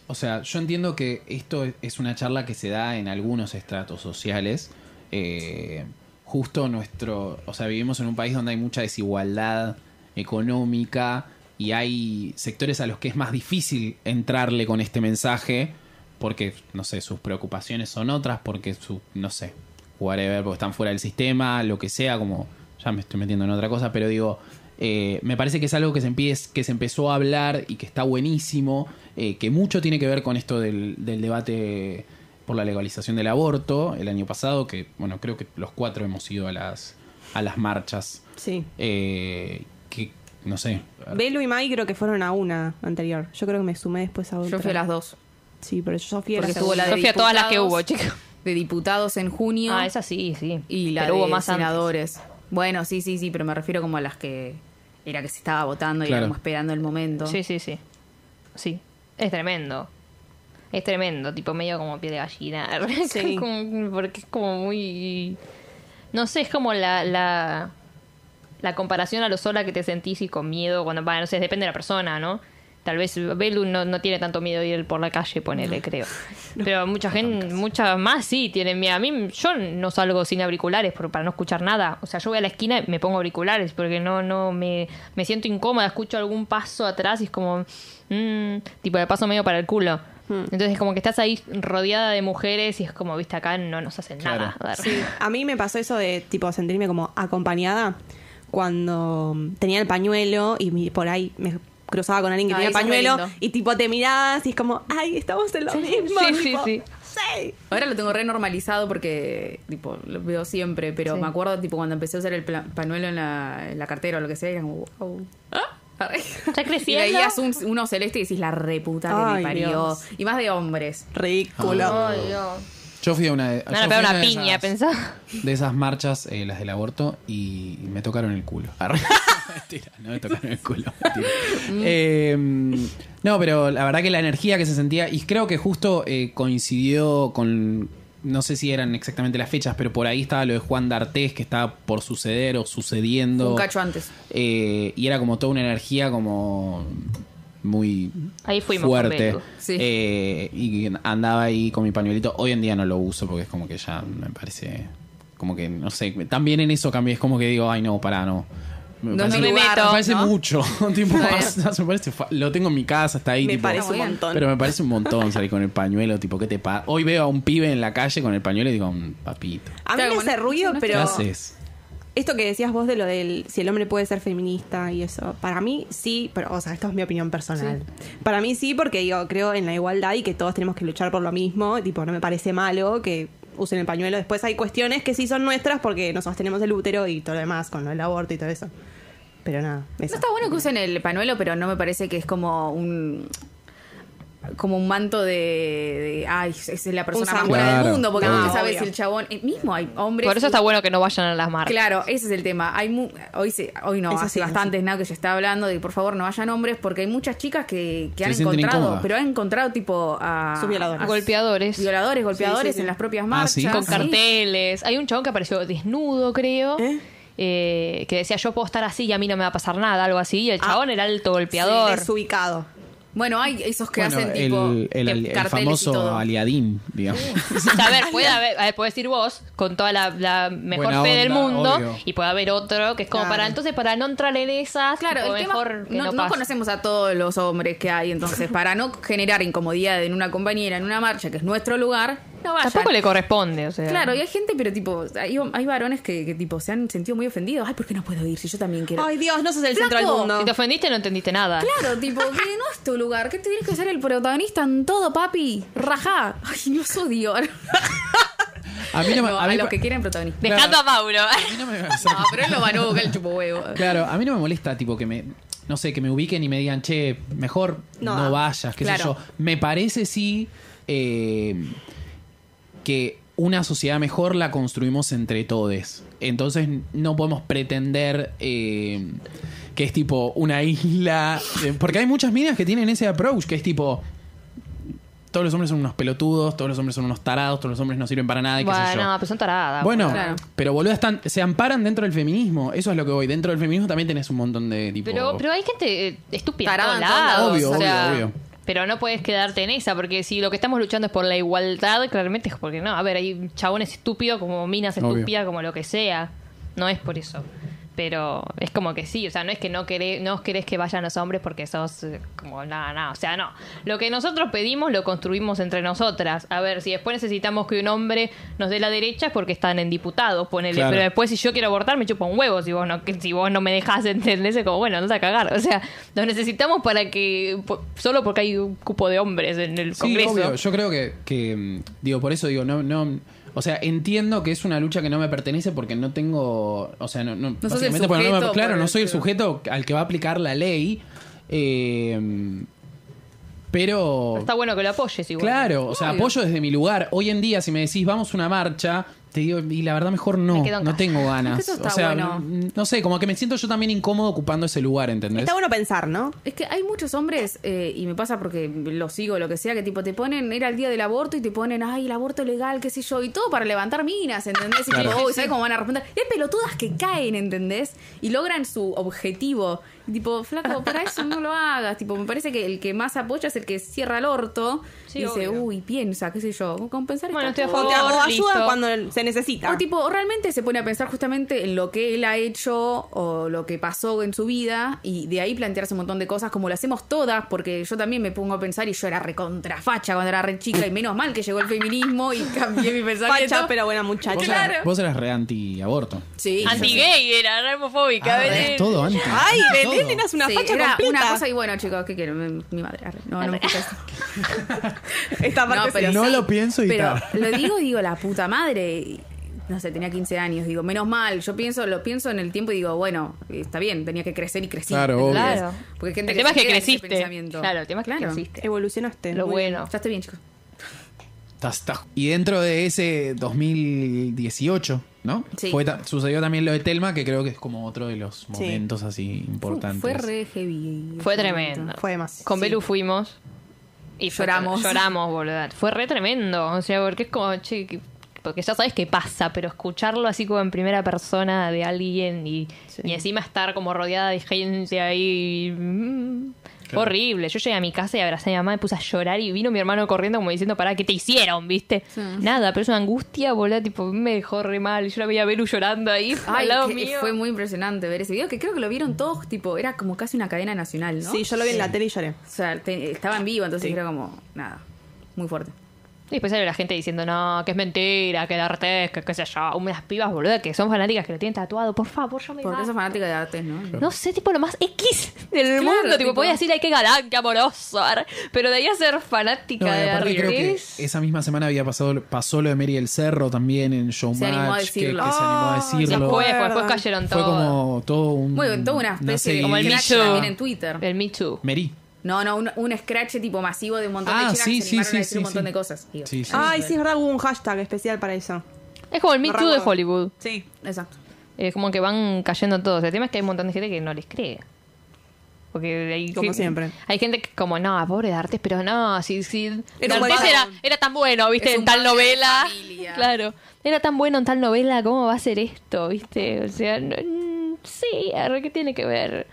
o sea, yo entiendo que esto es- es una charla que se da en algunos estratos sociales. eh, justo nuestro. O sea, vivimos en un país donde hay mucha desigualdad económica y hay sectores a los que es más difícil entrarle con este mensaje porque, no sé, sus preocupaciones son otras, porque su. No sé, whatever, porque están fuera del sistema, lo que sea, como. Ya me estoy metiendo en otra cosa, pero digo. Eh, me parece que es algo que se, empiez- que se empezó a hablar y que está buenísimo, eh, que mucho tiene que ver con esto del, del debate por la legalización del aborto el año pasado, que bueno, creo que los cuatro hemos ido a las, a las marchas. Sí. Eh, que, no sé. Belu y Mai creo que fueron a una anterior. Yo creo que me sumé después a otra. Yo fui a las dos. Sí, pero yo fui a Porque la estuvo la segunda. de Yo fui a todas las que hubo, chicos. De diputados en junio. Ah, esa sí, sí. Y la Pero de hubo más antes. senadores. Bueno, sí, sí, sí, pero me refiero como a las que era que se estaba votando y Claro. era como esperando el momento. Sí, sí, sí. Sí. Es tremendo. Es tremendo, tipo medio como piel de gallina. <laughs> Sí. Como- porque es como muy. No sé, es como la, la. La comparación a lo sola que te sentís y con miedo cuando. Bueno, no sé, depende de la persona, ¿no? Tal vez Belu no, no tiene tanto miedo de ir por la calle, ponele, creo. <laughs> Pero mucha gente, mucha más sí tienen miedo. A mí, yo no salgo sin auriculares por- para no escuchar nada. O sea, yo voy a la esquina y me pongo auriculares porque no, no me, me siento incómoda. Escucho algún paso atrás y es como, mm, tipo, de paso medio para el culo. Entonces, como que estás ahí rodeada de mujeres y es como, viste, acá no nos hacen Claro. nada. A ver. Sí, <laughs> a mí me pasó eso de tipo sentirme como acompañada cuando tenía el pañuelo y por ahí me cruzaba con alguien que Ay, tenía pañuelo y tipo te mirabas y es como, ay, estamos en lo mismo. sí, sí, tipo, sí. sí. Ahora lo tengo re normalizado porque, tipo, lo veo siempre, pero Sí. me acuerdo, tipo, cuando empecé a usar el pañuelo en la, en la cartera o lo que sea, era como, wow. Arre. Ya Y creciendo. veías un, uno celeste y decís, la reputa que Ay, me parió. Dios. Y más de hombres. Ridículo. Ay, Dios. Yo fui a una de, yo fui a una de piña, esas- pensá. de esas marchas, eh, las del aborto, y me tocaron el culo. <laughs> Mentira, no me tocaron el culo. mentira. Eh, no, pero la verdad que la energía que se sentía, y creo que justo eh, coincidió con, no sé si eran exactamente las fechas, pero por ahí estaba lo de Juan D'Artés, que estaba por suceder o sucediendo. Un cacho antes. Eh, y era como toda una energía como muy Ahí fuimos fuerte. Sí. Eh, y andaba ahí con mi pañuelito. Hoy en día no lo uso porque es como que ya me parece como que, no sé, también en eso cambié. Es como que digo, ay no, pará, no. Me No, parece, me me meto, parece ¿no? mucho. <laughs> <laughs> tipo, <laughs> me parece lo tengo en mi casa, está ahí. Me tipo, parece un montón. pero me parece un montón salir con el pañuelo, tipo, ¿qué te pasa? Hoy veo a un pibe en la calle con el pañuelo y digo, "Mm, papito, A mí Claro, me hace no- ruido, no ¿qué pero haces? esto que decías vos de lo del si el hombre puede ser feminista y eso, para mí sí, pero o sea, esto es mi opinión personal. Para mí sí, porque digo, creo en la igualdad y que todos tenemos que luchar por lo mismo, tipo, no me parece malo que usen el pañuelo. Después hay cuestiones que sí son nuestras porque nosotros tenemos el útero y todo lo demás con el aborto y todo eso. Pero nada, eso. No está bueno que usen el pañuelo, pero no me parece que es como un como un manto de, de, ay, es la persona más buena Claro, del mundo, porque no sabes Obvio. si el chabón, eh, mismo hay hombres Por eso y- está bueno que no vayan a las marcas. Claro, ese es el tema. Hay mu- hoy se, hoy no, Eso hace sí, bastantes sí. nada que se está hablando de por favor no vayan hombres porque hay muchas chicas que, han encontrado, pero han encontrado tipo a Sus violadores. a- Golpeadores. violadores, golpeadores Sí, sí, sí. en las propias Ah, marchas. ¿sí? con Sí. carteles. Hay un chabón que apareció desnudo, creo. ¿Eh? eh, que decía yo puedo estar así y a mí no me va a pasar nada, algo así. Y el Ah. chabón era alto golpeador. Desubicado. Bueno, hay esos que Bueno, hacen el, tipo el- el famoso aliadín, digamos. <laughs> a ver, puede haber, a ver, puedes ir vos con toda la, la mejor Buena fe del mundo obvio. y puede haber otro que es como Claro. para entonces para no entrar en esas, Claro, el tema, mejor que no, no, no pase. conocemos a todos los hombres que hay, entonces para no generar incomodidad en una compañera, en una marcha, que es nuestro lugar, no vayan. Tampoco le corresponde, o sea. Claro, y hay gente, pero tipo, hay, hay varones que, que, tipo se han sentido muy ofendidos. Ay, ¿por qué no puedo ir si yo también quiero? Ay, Dios, no sos el centro del mundo. Si te ofendiste no entendiste nada. Claro, tipo, que no es tu lugar, que tienes que ser el protagonista en todo, papi. Rajá. Ay, no odio. <laughs> A mí no me, No, a a mí los que quieren protagonista. Dejando a Mauro. a mí no me- <laughs> No, pero él lo manuca, el chupo huevo. Claro, a mí no me molesta, tipo, que me. No sé, que me ubiquen y me digan, che, mejor no, No. vayas, qué sé Claro. yo. Me parece sí eh, que una sociedad mejor la construimos entre todos. Entonces no podemos pretender eh, que es tipo una <laughs> isla. eh, Porque hay muchas minas que tienen ese approach, que es tipo. Todos los hombres son unos pelotudos, todos los hombres son unos tarados, todos los hombres no sirven para nada, y qué sé yo. Bueno, pero son taradas. Bueno, Claro. pero boludo, están, se amparan dentro del feminismo. Eso es lo que voy. Dentro del feminismo también tenés un montón de tipo. Pero, pero hay gente eh, estúpida Tarada en todos lados. lados. Obvio, o sea, obvio, obvio. Pero no puedes quedarte en esa, porque si lo que estamos luchando es por la igualdad, claramente es porque no. A ver, hay chabones estúpidos como minas Obvio. estúpidas, como lo que sea. No es por eso. Pero es como que sí, o sea, no es que no querés, no querés que vayan los hombres porque sos eh, como nada, nada, o sea, no. Lo que nosotros pedimos lo construimos entre nosotras. A ver, si después necesitamos que un hombre nos dé la derecha es porque están en diputados, ponele. Claro. Pero después si yo quiero abortar me chupa un huevo si vos no, que- si vos no me dejás <laughs> entender es como, bueno, no a cagar. O sea, nos necesitamos para que, solo porque hay un cupo de hombres en el Sí, Congreso. obvio. Yo creo que, que, digo, por eso digo, no, no, o sea, entiendo que es una lucha que no me pertenece porque no tengo, o sea, no, no, el porque no me- claro, no soy el sujeto al que va a aplicar la ley, eh, pero Está bueno que lo apoyes igual. Claro, o sea, Obvio. apoyo desde mi lugar. Hoy en día, si me decís, vamos a una marcha, te digo, y la verdad mejor no, no tengo ganas. Es que eso está o sea, bueno. no sé, como que me siento yo también incómodo ocupando ese lugar, ¿entendés? Está bueno pensar, ¿no? Es que hay muchos hombres, eh, y me pasa porque lo sigo, lo que sea, que tipo te ponen, era el día del aborto y te ponen, ay, el aborto legal, qué sé yo, y todo para levantar minas, ¿entendés? Y Claro. tipo, "Uy, ¿sabes cómo van a responder? Y hay pelotudas que caen, ¿entendés? Y logran su objetivo. Tipo, flaco, para eso no lo hagas. Tipo, me parece que el que más apoya es el que cierra el orto Sí, y dice, obvio. uy, piensa, qué sé yo, compensar Bueno, estoy a todo". O, te- o Favor, ayuda listo. cuando se necesita. O tipo, o realmente se pone a pensar justamente en lo que él ha hecho o lo que pasó en su vida y de ahí plantearse un montón de cosas como lo hacemos todas, porque yo también me pongo a pensar y yo era recontrafacha cuando era re chica y menos mal que llegó el feminismo y cambié mi pensamiento. Facha, pero buena muchacha. Vos, Claro. eras, vos eras re anti-aborto. Sí. Anti-gay era, era homofóbica. Ah, Belén. todo anti. Ay, todo. Eras una Sí, facha era completa. una cosa y bueno, chicos, ¿qué quieren? Mi- madre. arre. No, no me escucha esto. <laughs> Esta parte No, pero. No sí, lo pienso y Pero tal. lo digo y <laughs> digo, la puta madre. No sé, tenía 15 años, digo, menos mal. Yo pienso, lo pienso en el tiempo y digo, bueno, está bien, tenía que crecer y crecí. Claro. Claro. Porque hay gente el tema es que creciste. pensamiento. Claro, el tema es que Claro. creciste. Evolucionaste. Lo bueno. Ya estoy bien, chicos. Y dentro de ese 2018, ¿no? Sí. Fue ta- sucedió también lo de Telma, que creo que es como otro de los momentos así importantes. Fue re heavy. Fue tremendo. Fue más. Con Sí. Belu fuimos. Y fue- Lloramos. Lloramos, boludo. Fue re tremendo. O sea, porque es como, che, que- porque ya sabes qué pasa, pero escucharlo así como en primera persona de alguien y, Sí. y encima estar como rodeada de gente ahí. mm, horrible. Yo llegué a mi casa y abracé a mi mamá, me puse a llorar y vino mi hermano corriendo como diciendo, pará, ¿qué te hicieron? ¿Viste? Sí. Nada, pero es una angustia, boludo. Tipo, me dejó re mal. Y yo la veía a Belu llorando ahí Ay, al lado que mío. fue muy impresionante ver ese video, que creo que lo vieron todos, tipo, era como casi una cadena nacional, ¿no? Sí, yo lo vi en la tele y lloré. O sea, te- estaba en vivo, entonces Sí. era como, nada, muy fuerte. Y después sale la gente diciendo, no, que es mentira, que el arte, que qué sé yo. Unas pibas, boludo, que son fanáticas que lo tienen tatuado. Por favor, yo me Porque mato. sos fanática de artes, ¿no? No sé, tipo lo más X del Claro, mundo. Tipo, tipo- podía decir, ay, qué galán, qué amoroso. Pero de ahí a ser fanática No, de aparte creo que artes. esa misma semana había pasado pasó lo de Mary el Cerro también en Showmatch. Se animó a que, se animó a decirlo. Después, acuerdan. después cayeron Fue todos. como todo un. Muy toda una especie de Como el Me Too. también en Twitter. El Me Too. Mary. No, no, un, un scratch tipo masivo de un montón Ah, de chicas sí, que se sí, animaron sí, a decir sí, un montón sí. de cosas. Digo, Sí, sí. Ay, sí, es verdad, hubo un hashtag especial para eso. Es como el Me No Too de recuerdo. Hollywood. Sí. Exacto. Es como que van cayendo todos. El tema es que hay un montón de gente que no les cree. Porque hay Como que- siempre. Hay gente que como, no, pobre de Artes, pero no, si, si Era un buen era, era tan bueno, viste, Es en tal padre de novela. familia. Claro. Era tan bueno en tal novela, ¿cómo va a ser esto? ¿Viste? O sea, no- mm, sí, a ver, ¿qué tiene que ver?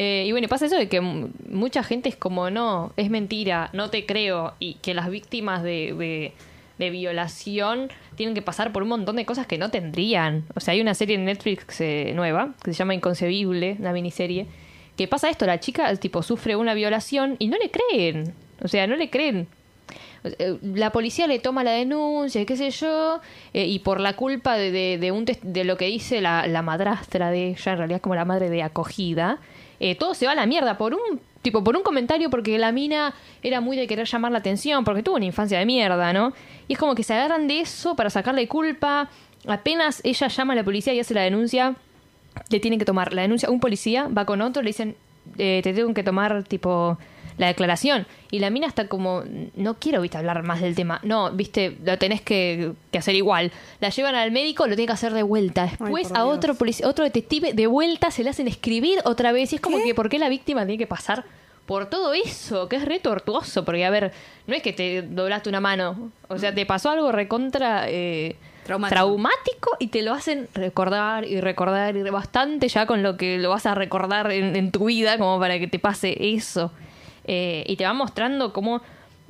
Eh, y bueno, pasa eso de que mucha gente es como, no, es mentira, no te creo. Y que las víctimas de, de, violación tienen que pasar por un montón de cosas que no tendrían. O sea, hay una serie en Netflix eh, nueva que se llama Inconcebible, una miniserie, que pasa esto, la chica tipo sufre una violación y no le creen. O sea, no le creen. Eh, La policía le toma la denuncia, qué sé yo, eh, y por la culpa de, de, de un de lo que dice la, la madrastra de ella, en realidad es como la madre de acogida, eh, todo se va a la mierda por un tipo por un comentario porque la mina era muy de querer llamar la atención porque tuvo una infancia de mierda, ¿no? Y es como que se agarran de eso para sacarle culpa. Apenas ella llama a la policía y hace la denuncia, le tienen que tomar la denuncia. Un policía va con otro, le dicen, eh, te tengo que tomar tipo la declaración. Y la mina está como, no quiero, viste, hablar más del tema. No, viste, lo tenés que, que hacer igual. La llevan al médico, lo tiene que hacer de vuelta. Después a otro otro detective de vuelta se le hacen escribir otra vez. Y es como que, ¿por qué la víctima tiene que pasar por todo eso? Que es re tortuoso. Porque, a ver, no es que te doblaste una mano. O sea, te pasó algo recontra... Eh, Traumático. traumático y te lo hacen recordar y recordar y bastante ya con lo que lo vas a recordar en, en tu vida como para que te pase eso. Eh, y te va mostrando cómo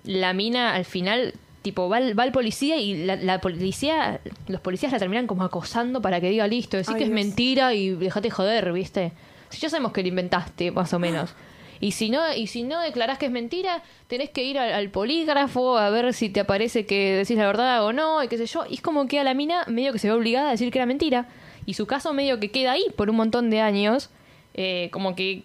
la mina al final tipo, va, va el policía y la, la policía, los policías la terminan como acosando para que diga listo, decir que es mentira y dejate joder, ¿viste? Si ya sabemos que lo inventaste, más o menos. <laughs> Y si no, y si no declarás que es mentira, tenés que ir al, al polígrafo a ver si te aparece que decís la verdad o no, y qué sé yo. Y es como que a la mina medio que se ve obligada a decir que era mentira. Y su caso medio que queda ahí por un montón de años. eh, como que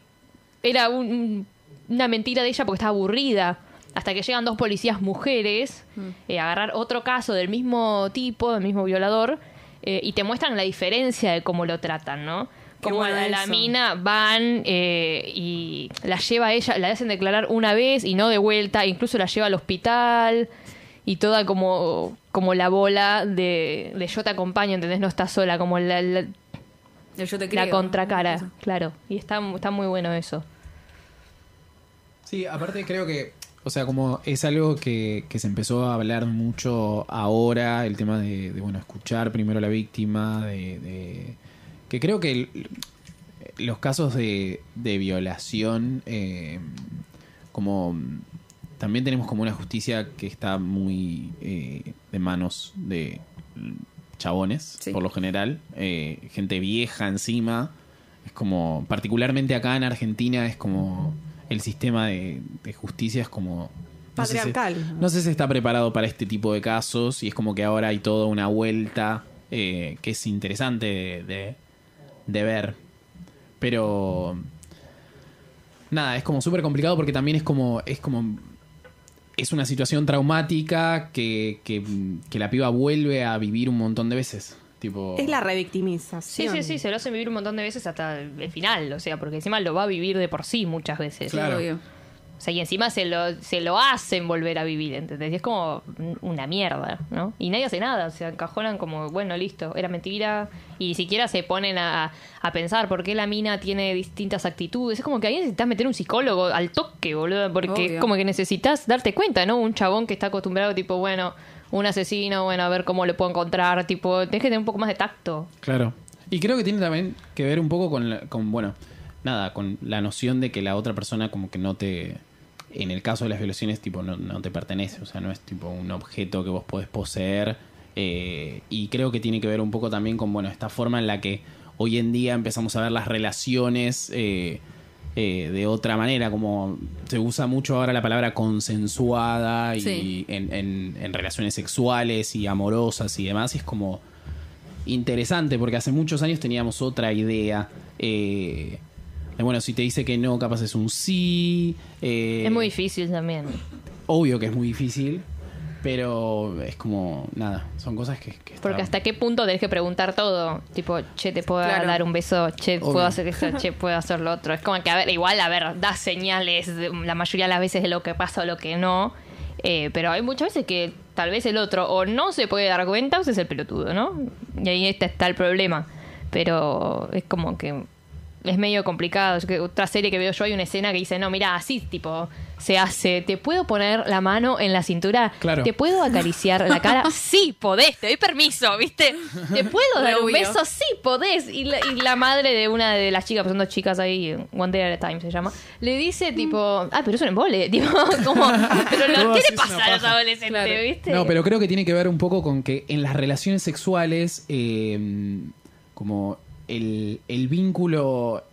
era un- un- una mentira de ella porque estaba aburrida. Hasta que llegan dos policías mujeres eh, a agarrar otro caso del mismo tipo, del mismo violador, eh, y te muestran la diferencia de cómo lo tratan, ¿no? Como bueno a la eso. mina van eh, y la lleva a ella, la hacen declarar una vez y no de vuelta, incluso la lleva al hospital y toda como, como la bola de, de yo te acompaño, ¿entendés? No estás sola, como la, la, El Yo te la creo. contracara, claro. Y está, está muy bueno eso. Sí, aparte creo que, o sea, como es algo que, que se empezó a hablar mucho ahora, el tema de, de, bueno, escuchar primero a la víctima, de, de- que creo que el- los casos de, de violación, eh, como también tenemos como una justicia que está muy eh, de manos de chabones, Sí. por lo general, eh, gente vieja encima. Es como, particularmente acá en Argentina, es como el sistema de, de justicia es como... no sé si- Patriarcal. no sé si está preparado para este tipo de casos y es como que ahora hay toda una vuelta eh, que es interesante de, de- de ver. Pero... Nada, es como súper complicado porque también es como... Es como es una situación traumática que, que, que la piba vuelve a vivir un montón de veces. Tipo, Es la Sí, revictimización. sí, sí, se lo hacen vivir un montón de veces hasta el final, o sea, porque encima lo va a vivir de por sí muchas veces. Claro. Obvio. O sea, y encima se lo, se lo hacen volver a vivir, ¿entendés? Y es como una mierda, ¿no? Y nadie hace nada, se encajonan como, bueno, listo, era mentira. Y ni siquiera se ponen a, a pensar por qué la mina tiene distintas actitudes. Es como que ahí necesitas meter un psicólogo al toque, boludo, porque Obvio. es como que necesitas darte cuenta, ¿no? Un chabón que está acostumbrado, tipo, bueno, un asesino, bueno, a ver cómo le puedo encontrar, tipo, tenés que tener un poco más de tacto. Claro. Y creo que tiene también que ver un poco con, la- con, bueno, nada, con la noción de que la otra persona como que no te... En el caso de las violaciones, tipo, no, no te pertenece. O sea, no es tipo un objeto que vos podés poseer. eh, y creo que tiene que ver un poco también con, bueno, esta forma en la que hoy en día empezamos a ver las relaciones eh, eh, de otra manera. Como se usa mucho ahora la palabra consensuada y Sí. en, en- en relaciones sexuales y amorosas y demás. Y es como interesante porque hace muchos años teníamos otra idea. eh, de, bueno, si te dice que no, capaz es un sí. eh, Es muy difícil también. Obvio que es muy difícil, pero es como, nada, son cosas que... que Porque está- hasta qué punto tenés que preguntar todo. Tipo, che, te puedo Claro. dar un beso, che, Obvio. puedo hacer esto, che, <laughs> puedo hacer lo otro. Es como que, a ver, igual, a ver, da señales de- la mayoría de las veces de lo que pasa o lo que no. Eh, pero hay muchas veces que tal vez el otro o no se puede dar cuenta o es el pelotudo, ¿no? Y ahí está, está el problema. Pero es como que es medio complicado. Es que otra serie que veo yo hay una escena que dice, no, mira, así tipo se hace. ¿Te puedo poner la mano en la cintura? Claro. ¿Te puedo acariciar la cara? <laughs> sí, podés, te doy permiso, ¿viste? ¿Te puedo dar un beso? Sí, podés. Y la, y la madre de una de las chicas, pues son dos chicas ahí, One Day at a Time se llama, le dice tipo, ah, pero es un embole. <laughs> Tipo, como, pero no, Vos ¿qué le pasa a los adolescentes, Claro. viste? No, pero creo que tiene que ver un poco con que en las relaciones sexuales, eh, como el, el vínculo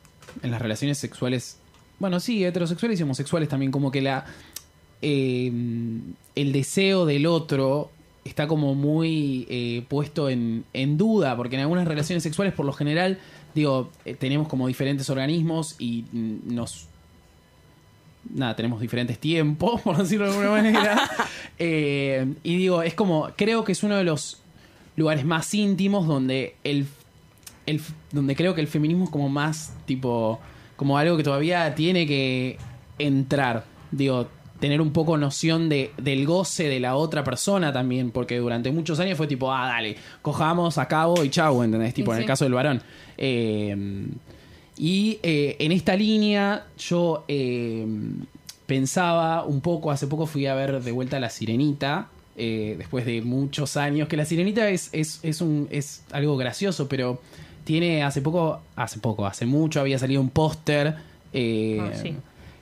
en las relaciones sexuales, bueno, sí, heterosexuales y homosexuales también, como que la eh, el deseo del otro está como muy eh, puesto en, en duda, porque en algunas relaciones sexuales, por lo general, digo, eh, tenemos como diferentes organismos y nos nada, tenemos diferentes tiempos, <laughs> por decirlo de alguna manera. <laughs> Y digo, es como, creo que es uno de los lugares más íntimos donde el, el donde creo que el feminismo es como más tipo, como algo que todavía tiene que entrar. Digo, tener un poco noción de, del goce de la otra persona también, porque durante muchos años fue tipo, ah, dale, cojamos, acabo y chau, ¿entendés? Tipo, en el sí. caso del varón. Eh, y eh, en esta línea yo eh, pensaba un poco, hace poco fui a ver de vuelta La Sirenita, eh, después de muchos años, que La Sirenita es, es, es, un, es algo gracioso, pero tiene hace poco, hace poco, hace mucho había salido un póster. eh, Ah, sí.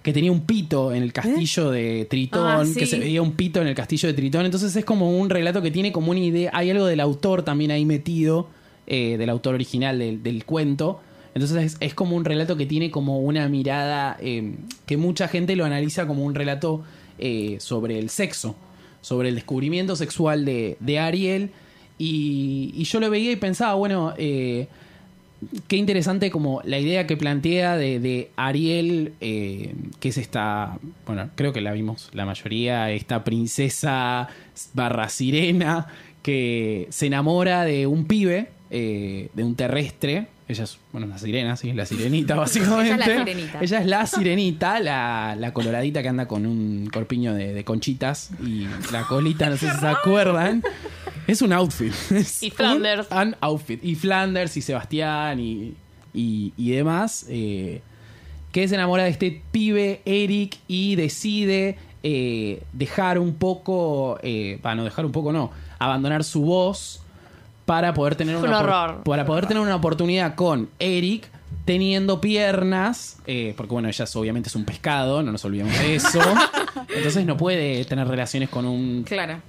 que tenía un pito en el castillo de Tritón, Ah, que se veía un pito en el castillo de Tritón. Entonces es como un relato que tiene como una idea. Hay algo del autor también ahí metido, eh, del autor original del, del cuento. Entonces es, es como un relato que tiene como una mirada eh, que mucha gente lo analiza como un relato eh, sobre el sexo, sobre el descubrimiento sexual de, de Ariel. Y, y yo lo veía y pensaba, bueno, eh, qué interesante como la idea que plantea de, Ariel, eh, que es esta, bueno, creo que la vimos la mayoría, esta princesa barra sirena que se enamora de un pibe, eh, de un terrestre. Ella es, bueno, una sirena, sí, la sirenita <laughs> básicamente. Ella es la sirenita. Ella es la sirenita, la, la coloradita que anda con un corpiño de, de conchitas y la colita, no sé si se acuerdan. Es un outfit. Es Y Flanders. Un, un outfit. Y Flanders y Sebastián y, y, y demás. eh, que se enamora de este pibe, Eric, y decide eh, dejar un poco. Eh, para no dejar un poco, no. Abandonar su voz para poder tener una un horror. para poder tener una oportunidad con Eric teniendo piernas, eh, porque bueno, ella es- obviamente es un pescado, no nos olvidemos de eso. <laughs> Entonces no puede tener relaciones con un Claro.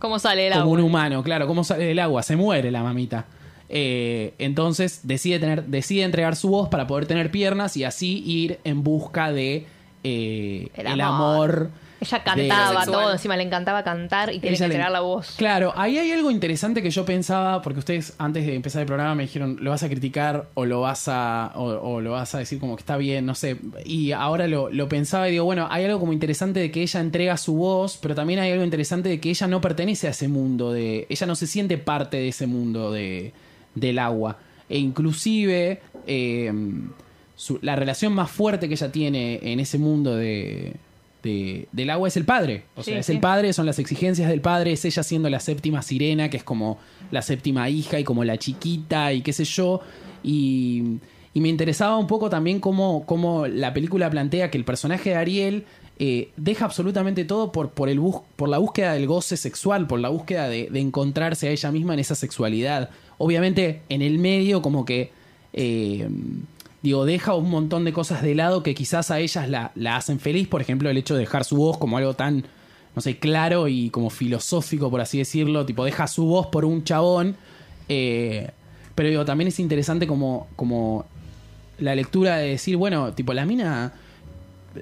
¿Cómo sale el como agua? un humano, claro, ¿cómo sale del agua? Se muere la mamita. Eh, entonces decide tener, decide entregar su voz para poder tener piernas y así ir en busca de eh, El el, amor. amor. Ella cantaba todo, encima le encantaba cantar y tiene que le- entregar la voz. Claro, ahí hay algo interesante que yo pensaba, porque ustedes antes de empezar el programa me dijeron, ¿lo vas a criticar o lo vas a, o, o lo vas a decir como que está bien? No sé. Y ahora lo, lo pensaba y digo, bueno, hay algo como interesante de que ella entrega su voz, pero también hay algo interesante de que ella no pertenece a ese mundo, de ella no se siente parte de ese mundo de, del agua. E inclusive eh, su- la relación más fuerte que ella tiene en ese mundo de, de- del agua es el padre. O sea, Sí, es sí. el padre, son las exigencias del padre, es ella siendo la séptima sirena, que es como la séptima hija y como la chiquita y qué sé yo. Y, y me interesaba un poco también cómo, cómo la película plantea que el personaje de Ariel eh, deja absolutamente todo por, por, el bus- por la búsqueda del goce sexual, por la búsqueda de, de encontrarse a ella misma en esa sexualidad. Obviamente en el medio como que... eh, digo, deja un montón de cosas de lado que quizás a ellas la, la hacen feliz. Por ejemplo, el hecho de dejar su voz como algo tan, no sé, claro y como filosófico, por así decirlo. Tipo, deja su voz por un chabón. Eh, pero digo, también es interesante como, como la lectura de decir, bueno, tipo, la mina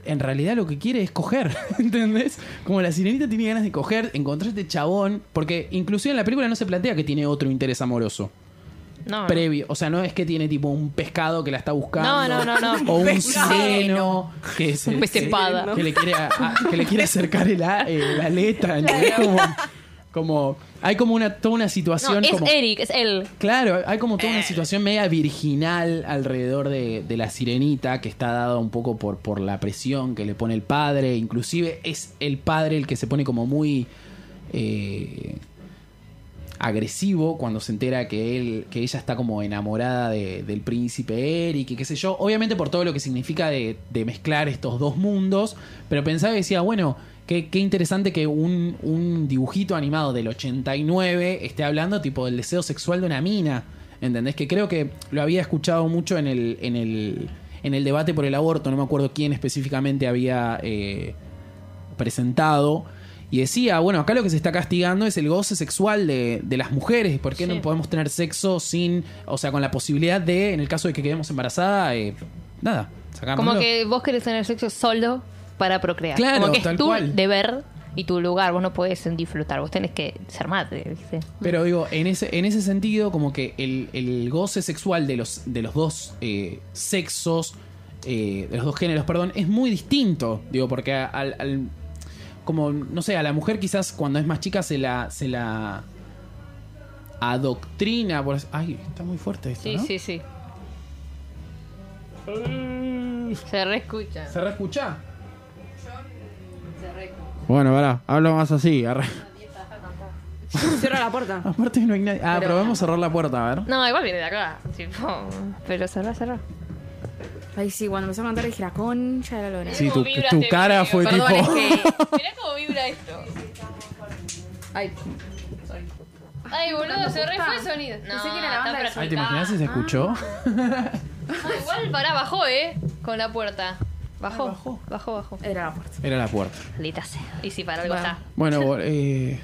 en realidad lo que quiere es coger, <laughs> ¿entendés? Como la sirenita tiene ganas de coger, encontrar este chabón, porque inclusive en la película no se plantea que tiene otro interés amoroso No, no. previo. O sea, no es que tiene tipo un pescado que la está buscando. No, no, no, no. <laughs> O un sireno que, se- Un pez se- espada. que le quiere, a- a- que le quiere acercar el a- eh, la aleta. ¿entendés? Como, como- hay como una, toda una No, situación es como... Eric, es él. Claro, hay como toda una situación media virginal alrededor de, de la sirenita que está dada un poco por, por la presión que le pone el padre. Inclusive es el padre el que se pone como muy eh, agresivo cuando se entera que él, que ella está como enamorada de- del príncipe Eric y qué sé yo. Obviamente por todo lo que significa de, de mezclar estos dos mundos. Pero pensaba y decía, bueno, qué, qué interesante que un, un dibujito animado del 89 esté hablando tipo del deseo sexual de una mina. ¿Entendés? Que creo que lo había escuchado mucho en el, en el, en el debate por el aborto. No me acuerdo quién específicamente había eh, presentado. Y decía, bueno, acá lo que se está castigando es el goce sexual de, de las mujeres. ¿Por qué Sí. no podemos tener sexo sin, o sea, con la posibilidad de, en el caso de que quedemos embarazada, eh, nada? Como que vos querés tener sexo solo para procrear. Claro, Como que es tu cual. deber y tu lugar. Vos no podés disfrutar. Vos tenés que ser madre, ¿viste? Pero digo, en ese, en ese sentido, como que el, el goce sexual de los, de los dos eh, sexos, eh, de los dos géneros, perdón, es muy distinto. Digo, porque al- como, no sé, a la mujer quizás cuando es más chica se la, se la adoctrina. Por, ay, está muy fuerte esto, Sí, ¿no? sí, sí. Se reescucha. ¿Se reescucha? Bueno, pará, hablo más así. arre. Cierra la puerta. Aparte no hay nadie. Ah, Pero- probemos cerrar la puerta, a ver. No, igual viene de acá. tipo, pero cerrá, cerrá. Ay, sí, cuando empezó a cantar dije la concha de la lora. Sí, tu, ¿Cómo vibra tu este cara fue Perdón, tipo. es que. <laughs> Mirá cómo vibra esto. Ay, Ay, boludo, se re fue el sonido. No, Pensé que era la banda para Ay, ¿te imaginas si se escuchó? Ah, igual pará, bajó, eh. Con la puerta. Bajó, Ah, bajó. bajó, bajó. Era la puerta. Era la puerta. Maldita sea. Y si para algo Bueno. está. Bueno, <laughs> eh...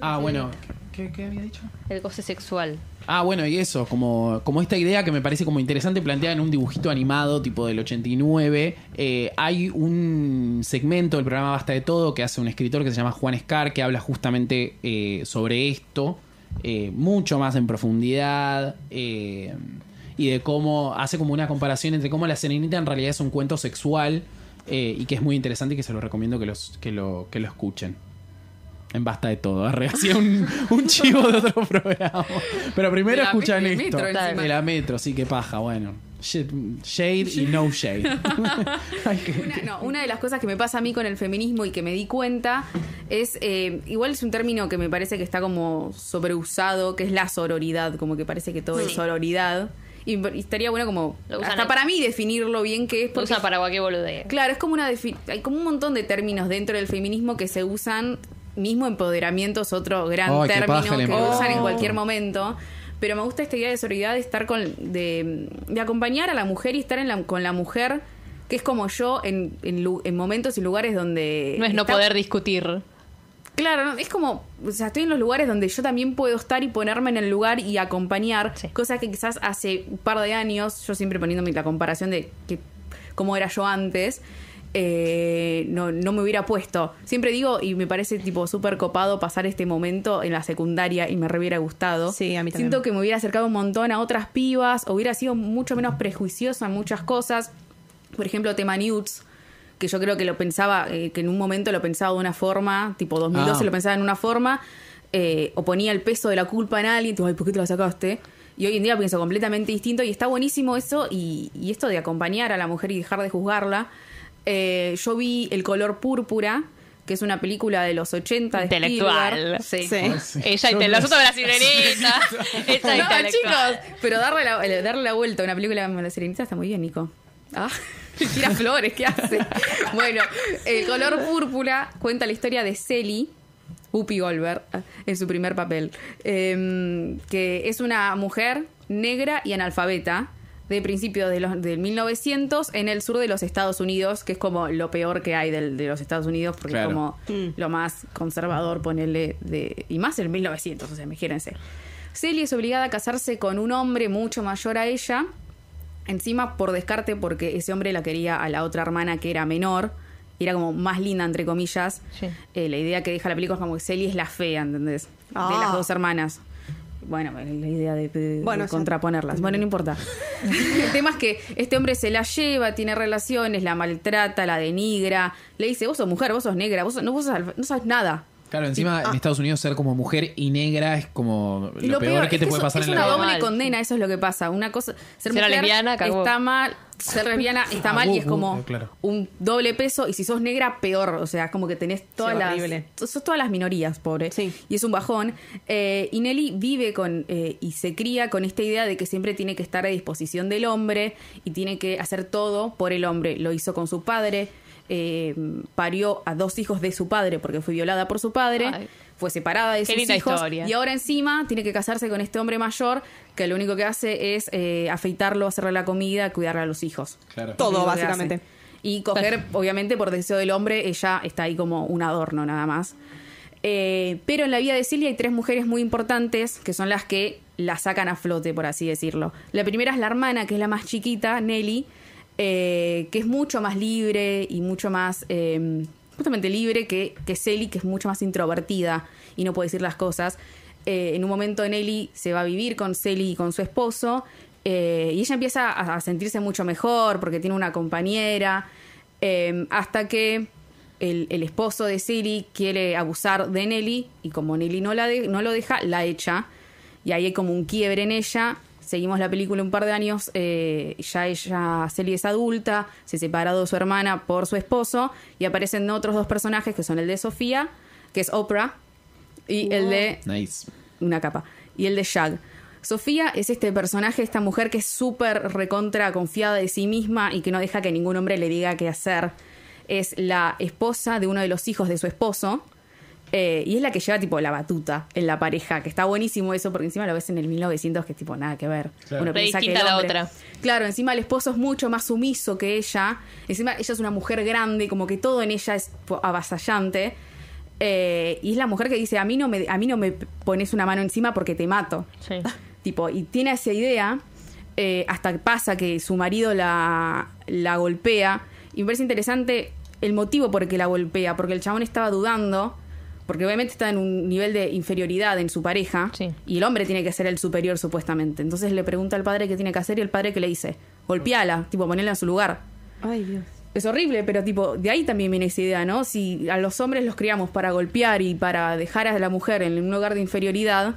Ah, bueno. ¿Qué, qué había dicho? El goce sexual. Ah, bueno, y eso, como, como esta idea que me parece como interesante planteada en un dibujito animado tipo del 89. eh, hay un segmento del programa Basta de Todo que hace un escritor que se llama Juan Scar que habla justamente eh, sobre esto, eh, mucho más en profundidad. eh, y de cómo hace como una comparación entre cómo la Serenita en realidad es un cuento sexual eh, y que es muy interesante y que se lo recomiendo que, los, que, lo, que lo escuchen. En basta de todo, arre, <laughs> hacía un, un chivo de otro programa. Pero primero escuchan esto. metro encima. De la metro, sí, que paja, bueno. Sh- Shade y no shade. <laughs> Una, no, una de las cosas que me pasa a mí con el feminismo y que me di cuenta es, eh, igual es un término que me parece que está como sobreusado, que es la sororidad, como que parece que todo es sororidad. Y, y estaría bueno como, hasta para mí, definirlo bien qué es. Porque, usa para cualquier boludez. claro, es como una defi- hay como un montón de términos dentro del feminismo que se usan, mismo empoderamiento es otro gran término el que usan en cualquier momento. Pero me gusta esta idea de sororidad de estar con, de, de acompañar a la mujer y estar en la- con la mujer que es como yo en, en momentos y lugares donde... No es no poder discutir. Claro, no, es como, o sea, estoy en los lugares donde yo también puedo estar y ponerme en el lugar y acompañar, Sí. cosa que quizás hace un par de años, yo siempre poniéndome la comparación de que cómo era yo antes, eh, no, no me hubiera puesto. Siempre digo, y me parece tipo súper copado pasar este momento en la secundaria y me re hubiera gustado. Sí, a mí también. Siento que me hubiera acercado un montón a otras pibas, o hubiera sido mucho menos prejuiciosa en muchas cosas. Por ejemplo, tema nudes, que yo creo que lo pensaba, eh, que en un momento lo pensaba de una forma, tipo 2012 Ah. lo pensaba en una forma, eh, o ponía el peso de la culpa en alguien, tipo, ay, ¿por qué te la sacaste? Y hoy en día pienso completamente distinto y está buenísimo eso y, y esto de acompañar a la mujer y dejar de juzgarla. Eh, yo vi El color púrpura, que es una película de los 80 de Intelectual. Sí. Sí. Ella y Yo te no- la de la <laughs> sirenita. <laughs> Ella No, intelectual. chicos, pero darle la, eh, darle la vuelta a una película como La Sirenita está muy bien, Nico. Ah, <laughs> tira flores, ¿qué hace? Bueno, El color púrpura cuenta la historia de Celi, Whoopi Goldberg, en su primer papel, em, que es una mujer negra y analfabeta de principios de los, del 1900 en el sur de los Estados Unidos, que es como lo peor que hay del- de los Estados Unidos, porque Claro. es como Mm. lo más conservador, ponerle, de, y más en 1900, o sea, imagínense. Celia es obligada a casarse con un hombre mucho mayor a ella, encima por descarte porque ese hombre la quería a la otra hermana que era menor, y era como más linda, entre comillas. Sí. Eh, la idea que deja la película es como que Celia es la fea, ¿entendés? De Ah. las dos hermanas. Bueno, la idea de, de- Bueno, contraponerlas. Bueno, no importa. <laughs> El tema es que este hombre se la lleva, tiene relaciones, la maltrata, la denigra. Le dice, vos sos mujer, vos sos negra, vos, sos- no, vos sos no sabes nada. Claro, encima en Estados Unidos ser como mujer y negra es como lo, peor, que te es puede eso- pasar es en una la vida. doble Mal. condena, eso es lo que pasa. Una cosa, ser, Ser mujer lesbiana, está mal, ser lesbiana está Ah, mal y es como claro. un doble peso y si sos negra peor, o sea, es como que tenés todas Sí, las horrible. sos todas las minorías, pobre. Sí. Y es un bajón. Eh, y Nelly vive con eh, y se cría con esta idea de que siempre tiene que estar a disposición del hombre y tiene que hacer todo por el hombre. Lo hizo con su padre. eh, parió a dos hijos de su padre porque fue violada por su padre. Ay. Fue separada de Qué sus linda hijos historia. y ahora encima tiene que casarse con este hombre mayor que lo único que hace es eh, afeitarlo, hacerle la comida, cuidarle a los hijos. Claro. Todo, básicamente. Y coger, obviamente, por deseo del hombre, ella está ahí como un adorno nada más. Eh, pero en la vida de Celia hay tres mujeres muy importantes que son las que la sacan a flote, por así decirlo. La primera es la hermana, que es la más chiquita, Nelly, eh, que es mucho más libre y mucho más, eh, justamente libre que, que que es mucho más introvertida y no puede decir las cosas. Eh, en un momento Nelly se va a vivir con Celi y con su esposo eh, y ella empieza a, sentirse mucho mejor porque tiene una compañera eh, hasta que el, el esposo de Celi quiere abusar de Nelly y como Nelly no, la no lo deja, la echa y ahí hay como un quiebre en ella. Seguimos la película un par de años, eh, ya ella, Celi es adulta, se separa de su hermana por su esposo y aparecen otros dos personajes que son el de Sofía, que es Oprah, y el de Nice. una capa. Y el de Shag. Sofía es este personaje, esta mujer que es súper recontra confiada de sí misma y que no deja que ningún hombre le diga qué hacer. Es la esposa de uno de los hijos de su esposo. Eh, y es la que lleva tipo la batuta en la pareja, que está buenísimo eso, porque encima lo ves en el 1900, que es tipo nada que ver. Claro. Uno piensa que el la otra. Claro, encima el esposo es mucho más sumiso que ella. Encima ella es una mujer grande, como que todo en ella es avasallante. Eh, y es la mujer que dice, a mí, no me, a mí no me pones una mano encima porque te mato. Sí. <laughs> Tipo, y tiene esa idea eh, hasta que pasa que su marido la, la golpea. Y me parece interesante el motivo por el que la golpea, porque el chabón estaba dudando, porque obviamente está en un nivel de inferioridad en su pareja, Sí. y el hombre tiene que ser el superior supuestamente. Entonces le pregunta al padre qué tiene que hacer y el padre que le dice, golpeala, tipo, ponerla en su lugar. Ay, Dios. Es horrible, pero tipo, de ahí también viene esa idea, ¿no? Si a los hombres los criamos para golpear y para dejar a la mujer en un lugar de inferioridad,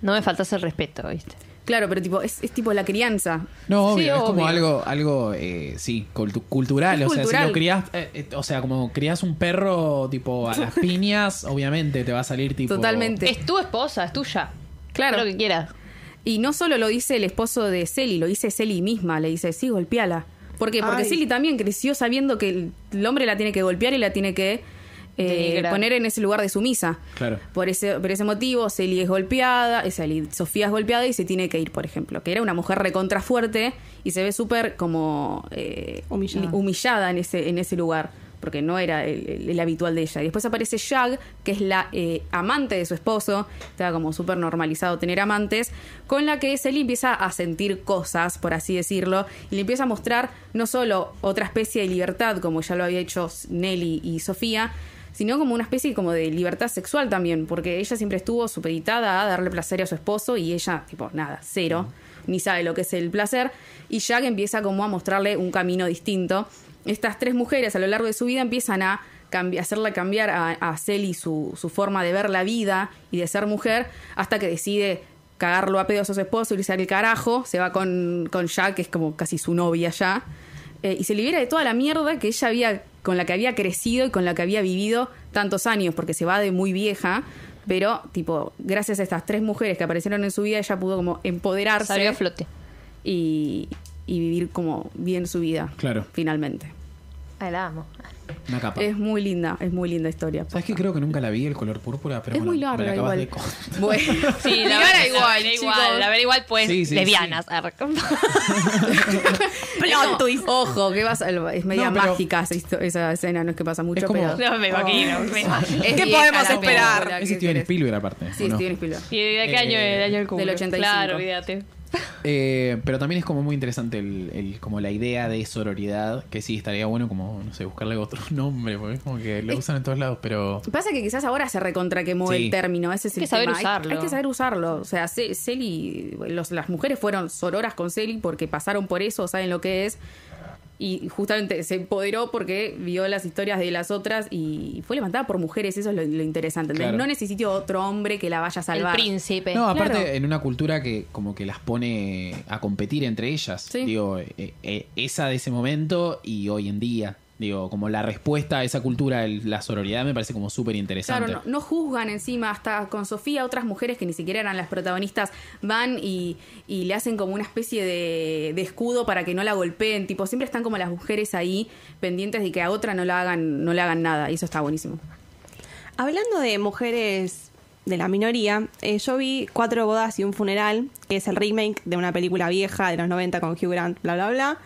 No me faltas el respeto, ¿viste? Claro, pero tipo, es, es tipo la crianza. No, Sí, obvio, es como algo, algo eh, sí, cultu- cultural. Es o sea, cultural. si lo crías, eh, eh, o sea, como crías un perro tipo a las <laughs> piñas, obviamente te va a salir tipo. Totalmente. Es tu esposa, es tuya. Claro. Haz lo que quieras. Y no solo lo dice el esposo de Celi, lo dice Celi misma, le dice, sí, golpeala. ¿Por qué? Porque Ay. Celi también creció sabiendo que el, el hombre la tiene que golpear y la tiene que eh, poner en ese lugar de sumisa. Claro. Por ese, por ese motivo, Celi es golpeada, eh, Celi- Sofía es golpeada y se tiene que ir, por ejemplo. Que era una mujer recontra fuerte y se ve súper como eh, Humillada. en ese, en ese lugar. Porque no era el, el- el habitual de ella. Y después aparece Shag, que es la eh, amante de su esposo. Estaba como súper normalizado tener amantes. Con la que Celi empieza a sentir cosas, por así decirlo. Y le empieza a mostrar no solo otra especie de libertad, como ya lo había hecho Nelly y Sofía, sino como una especie como de libertad sexual también, porque ella siempre estuvo supeditada a darle placer a su esposo y ella, tipo, nada, cero, ni sabe lo que es el placer, y Jack empieza como a mostrarle un camino distinto. Estas tres mujeres a lo largo de su vida empiezan a cambi- hacerle cambiar a, a su, su forma de ver la vida y de ser mujer, hasta que decide cagarlo a pedos a su esposo y irse al carajo, se va con, con Jack, que es como casi su novia ya, eh, y se libera de toda la mierda que ella había, con la que había crecido y con la que había vivido tantos años, porque se va de muy vieja, pero tipo, gracias a estas tres mujeres que aparecieron en su vida, ella pudo como empoderarse Salió a flote. y, y vivir como bien su vida, Claro. finalmente. Ay, la amo. Una capa. Es muy linda, es muy linda historia. ¿Sabes que Creo que nunca la vi, el color púrpura, pero es bueno, muy me la larga acabas igual. de <laughs> Bueno, Sí, la ver igual, la igual, la ver igual, pues, Sí, sí, lesbianas. arre. <laughs> Plot twist. Ojo, que vas es media No, pero- mágica esa, esa escena, no es que pasa mucho, Es como- pero No me imagino. me imagino. es ¿Qué podemos la esperar? Es ¿qué Steven? Spielberg aparte. Sí. Steven Spielberg. ¿Y de qué año Eh, es el año del culo? 85. Claro, olvídate. Eh, pero también es como muy interesante el, el- como la idea de sororidad, que sí, estaría bueno como, no sé, buscarle otro <laughs> nombre, porque es como que lo usan en todos lados, pero... Pasa que quizás ahora se recontra quemó Sí. el término, ese es Hay el que saber tema. Hay- usarlo. Hay, que saber usarlo. O sea, Ce- Celi, los- las mujeres fueron sororas con Celi porque pasaron por eso, saben lo que es. Y justamente se empoderó porque vio las historias de las otras y fue levantada por mujeres, eso es lo, lo interesante. Claro. No necesito otro hombre que la vaya a El salvar. príncipe. No, aparte Claro. en una cultura que como que las pone a competir entre ellas. Sí. Digo, eh, eh, esa de ese momento y hoy en día. Digo, como la respuesta a esa cultura, el- la sororidad me parece como súper interesante. Claro, no, no juzgan encima, hasta con Sofía, otras mujeres que ni siquiera eran las protagonistas van y, y le hacen como una especie de, de escudo para que no la golpeen. Tipo, siempre están como las mujeres ahí pendientes de que a otra no la hagan, no le hagan nada. Y eso está buenísimo. Hablando de mujeres de la minoría, eh, yo vi Cuatro bodas y un funeral, que es el remake de una película vieja de los 90 con Hugh Grant, bla, bla, bla.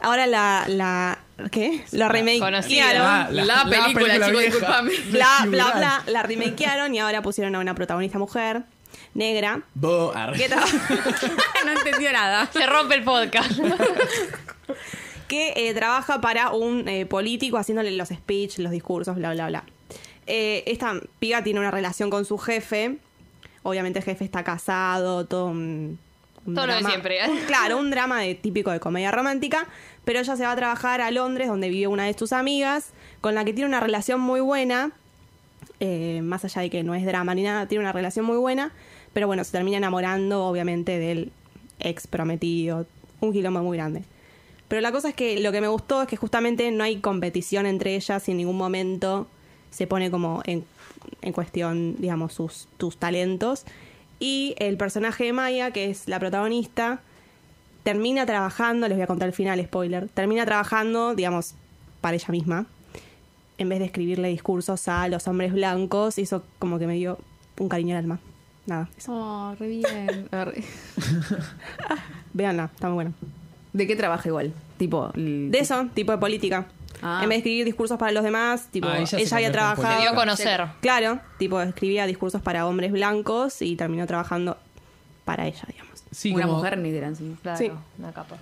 Ahora la... la ¿Qué? La remakearon. Ah, la- la película chicos, vieja. disculpame. <laughs> Bla, bla, bla. La remakearon y ahora pusieron a una protagonista mujer, negra. Bo- arre. que <laughs> no entendió nada. Se rompe el podcast. <laughs> que eh, trabaja para un eh, político haciéndole los speech, los discursos, bla, bla, bla. Eh, esta piba tiene una relación con su jefe. Obviamente el jefe está casado, todo un... un Todo lo de drama- siempre. un- claro, un drama de, típico de comedia romántica. Pero ella se va a trabajar a Londres, donde vive una de sus amigas, con la que tiene una relación muy buena. eh, más allá de que no es drama ni nada, tiene una relación muy buena. Pero bueno, se termina enamorando, obviamente, del ex prometido. Un quilombo muy grande. Pero la cosa es que lo que me gustó es que justamente no hay competición entre ellas y en ningún momento se pone como en, en cuestión, digamos, sus, tus talentos. Y el personaje de Maya, que es la protagonista, termina trabajando, les voy a contar el final, spoiler, termina trabajando, digamos, para ella misma. en vez de escribirle discursos a los hombres blancos, hizo como que me dio un cariño al alma. Nada, eso. Oh, re bien. <laughs> Arre. Véanla, está muy bueno. ¿De qué trabaja igual? Tipo. De eso, tipo de política. Ah. En vez de escribir discursos para los demás, tipo, Ah, ella había trabajado. Se dio a conocer. Claro, tipo, escribía discursos para hombres blancos y terminó trabajando para ella, digamos. Sí, una como, mujer negra encima. Claro, Sí. una capa.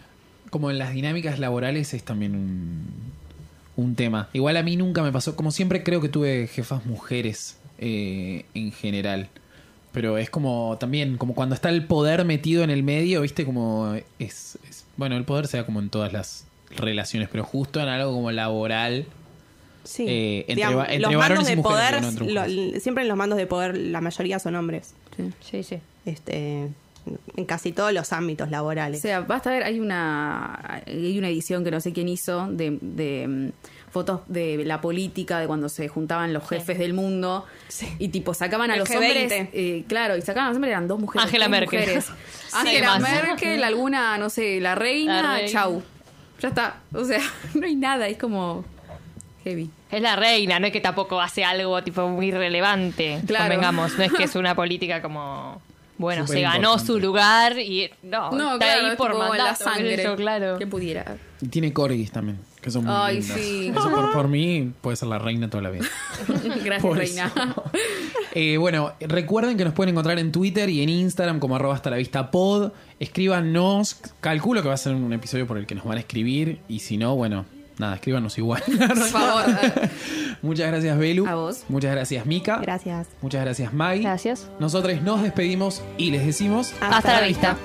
como en las dinámicas laborales es también un, un tema. Igual a mí nunca me pasó, como siempre creo que tuve jefas mujeres eh, en general. Pero es como también, como cuando está el poder metido en el medio, viste, como es, es- bueno, el poder sea como en todas las relaciones, pero justo en algo como laboral. Sí. Eh, entre Digamos, va- entre los varones mandos y de mujeres, poder, digo, no entre lo- mujeres. siempre en los mandos de poder la mayoría son hombres. Sí, sí. Este, en casi todos los ámbitos O laborales. sea, basta ver, hay una hay una edición que no sé quién hizo de, de, mm, fotos de la política de cuando se juntaban los jefes del mundo y tipo sacaban a El los G20. hombres, eh, claro, y sacaban a los hombres eran dos mujeres, Angela Merkel. mujeres. <laughs> Angela. Merkel, alguna, no sé, la reina, La reina. chau. Ya está. O sea, <laughs> no hay nada, es como heavy. Es la reina, no es que tampoco hace algo tipo muy relevante. Claro. Convengamos, no es que es <laughs> una política como. Bueno, se ganó su lugar y. No, No, está claro, ahí por tipo, mandato, la sangre. yo, claro. Que pudiera. Y tiene corgis también, que son muy Ay, lindas. sí. Eso por, por <laughs> mí puede ser la reina toda la vida. <laughs> Gracias, Por reina. Eh, bueno, recuerden que nos pueden encontrar en Twitter y en Instagram como arroba hasta la vista pod. Escríbanos, calculo que va a ser un episodio por el que nos van a escribir. Y si no, bueno, nada, escríbanos igual. <laughs> Por favor. Muchas gracias, Belu. A vos. Muchas gracias, Mika. Gracias. Muchas gracias, Mai. Gracias. Nosotros nos despedimos y les decimos Hasta la vista.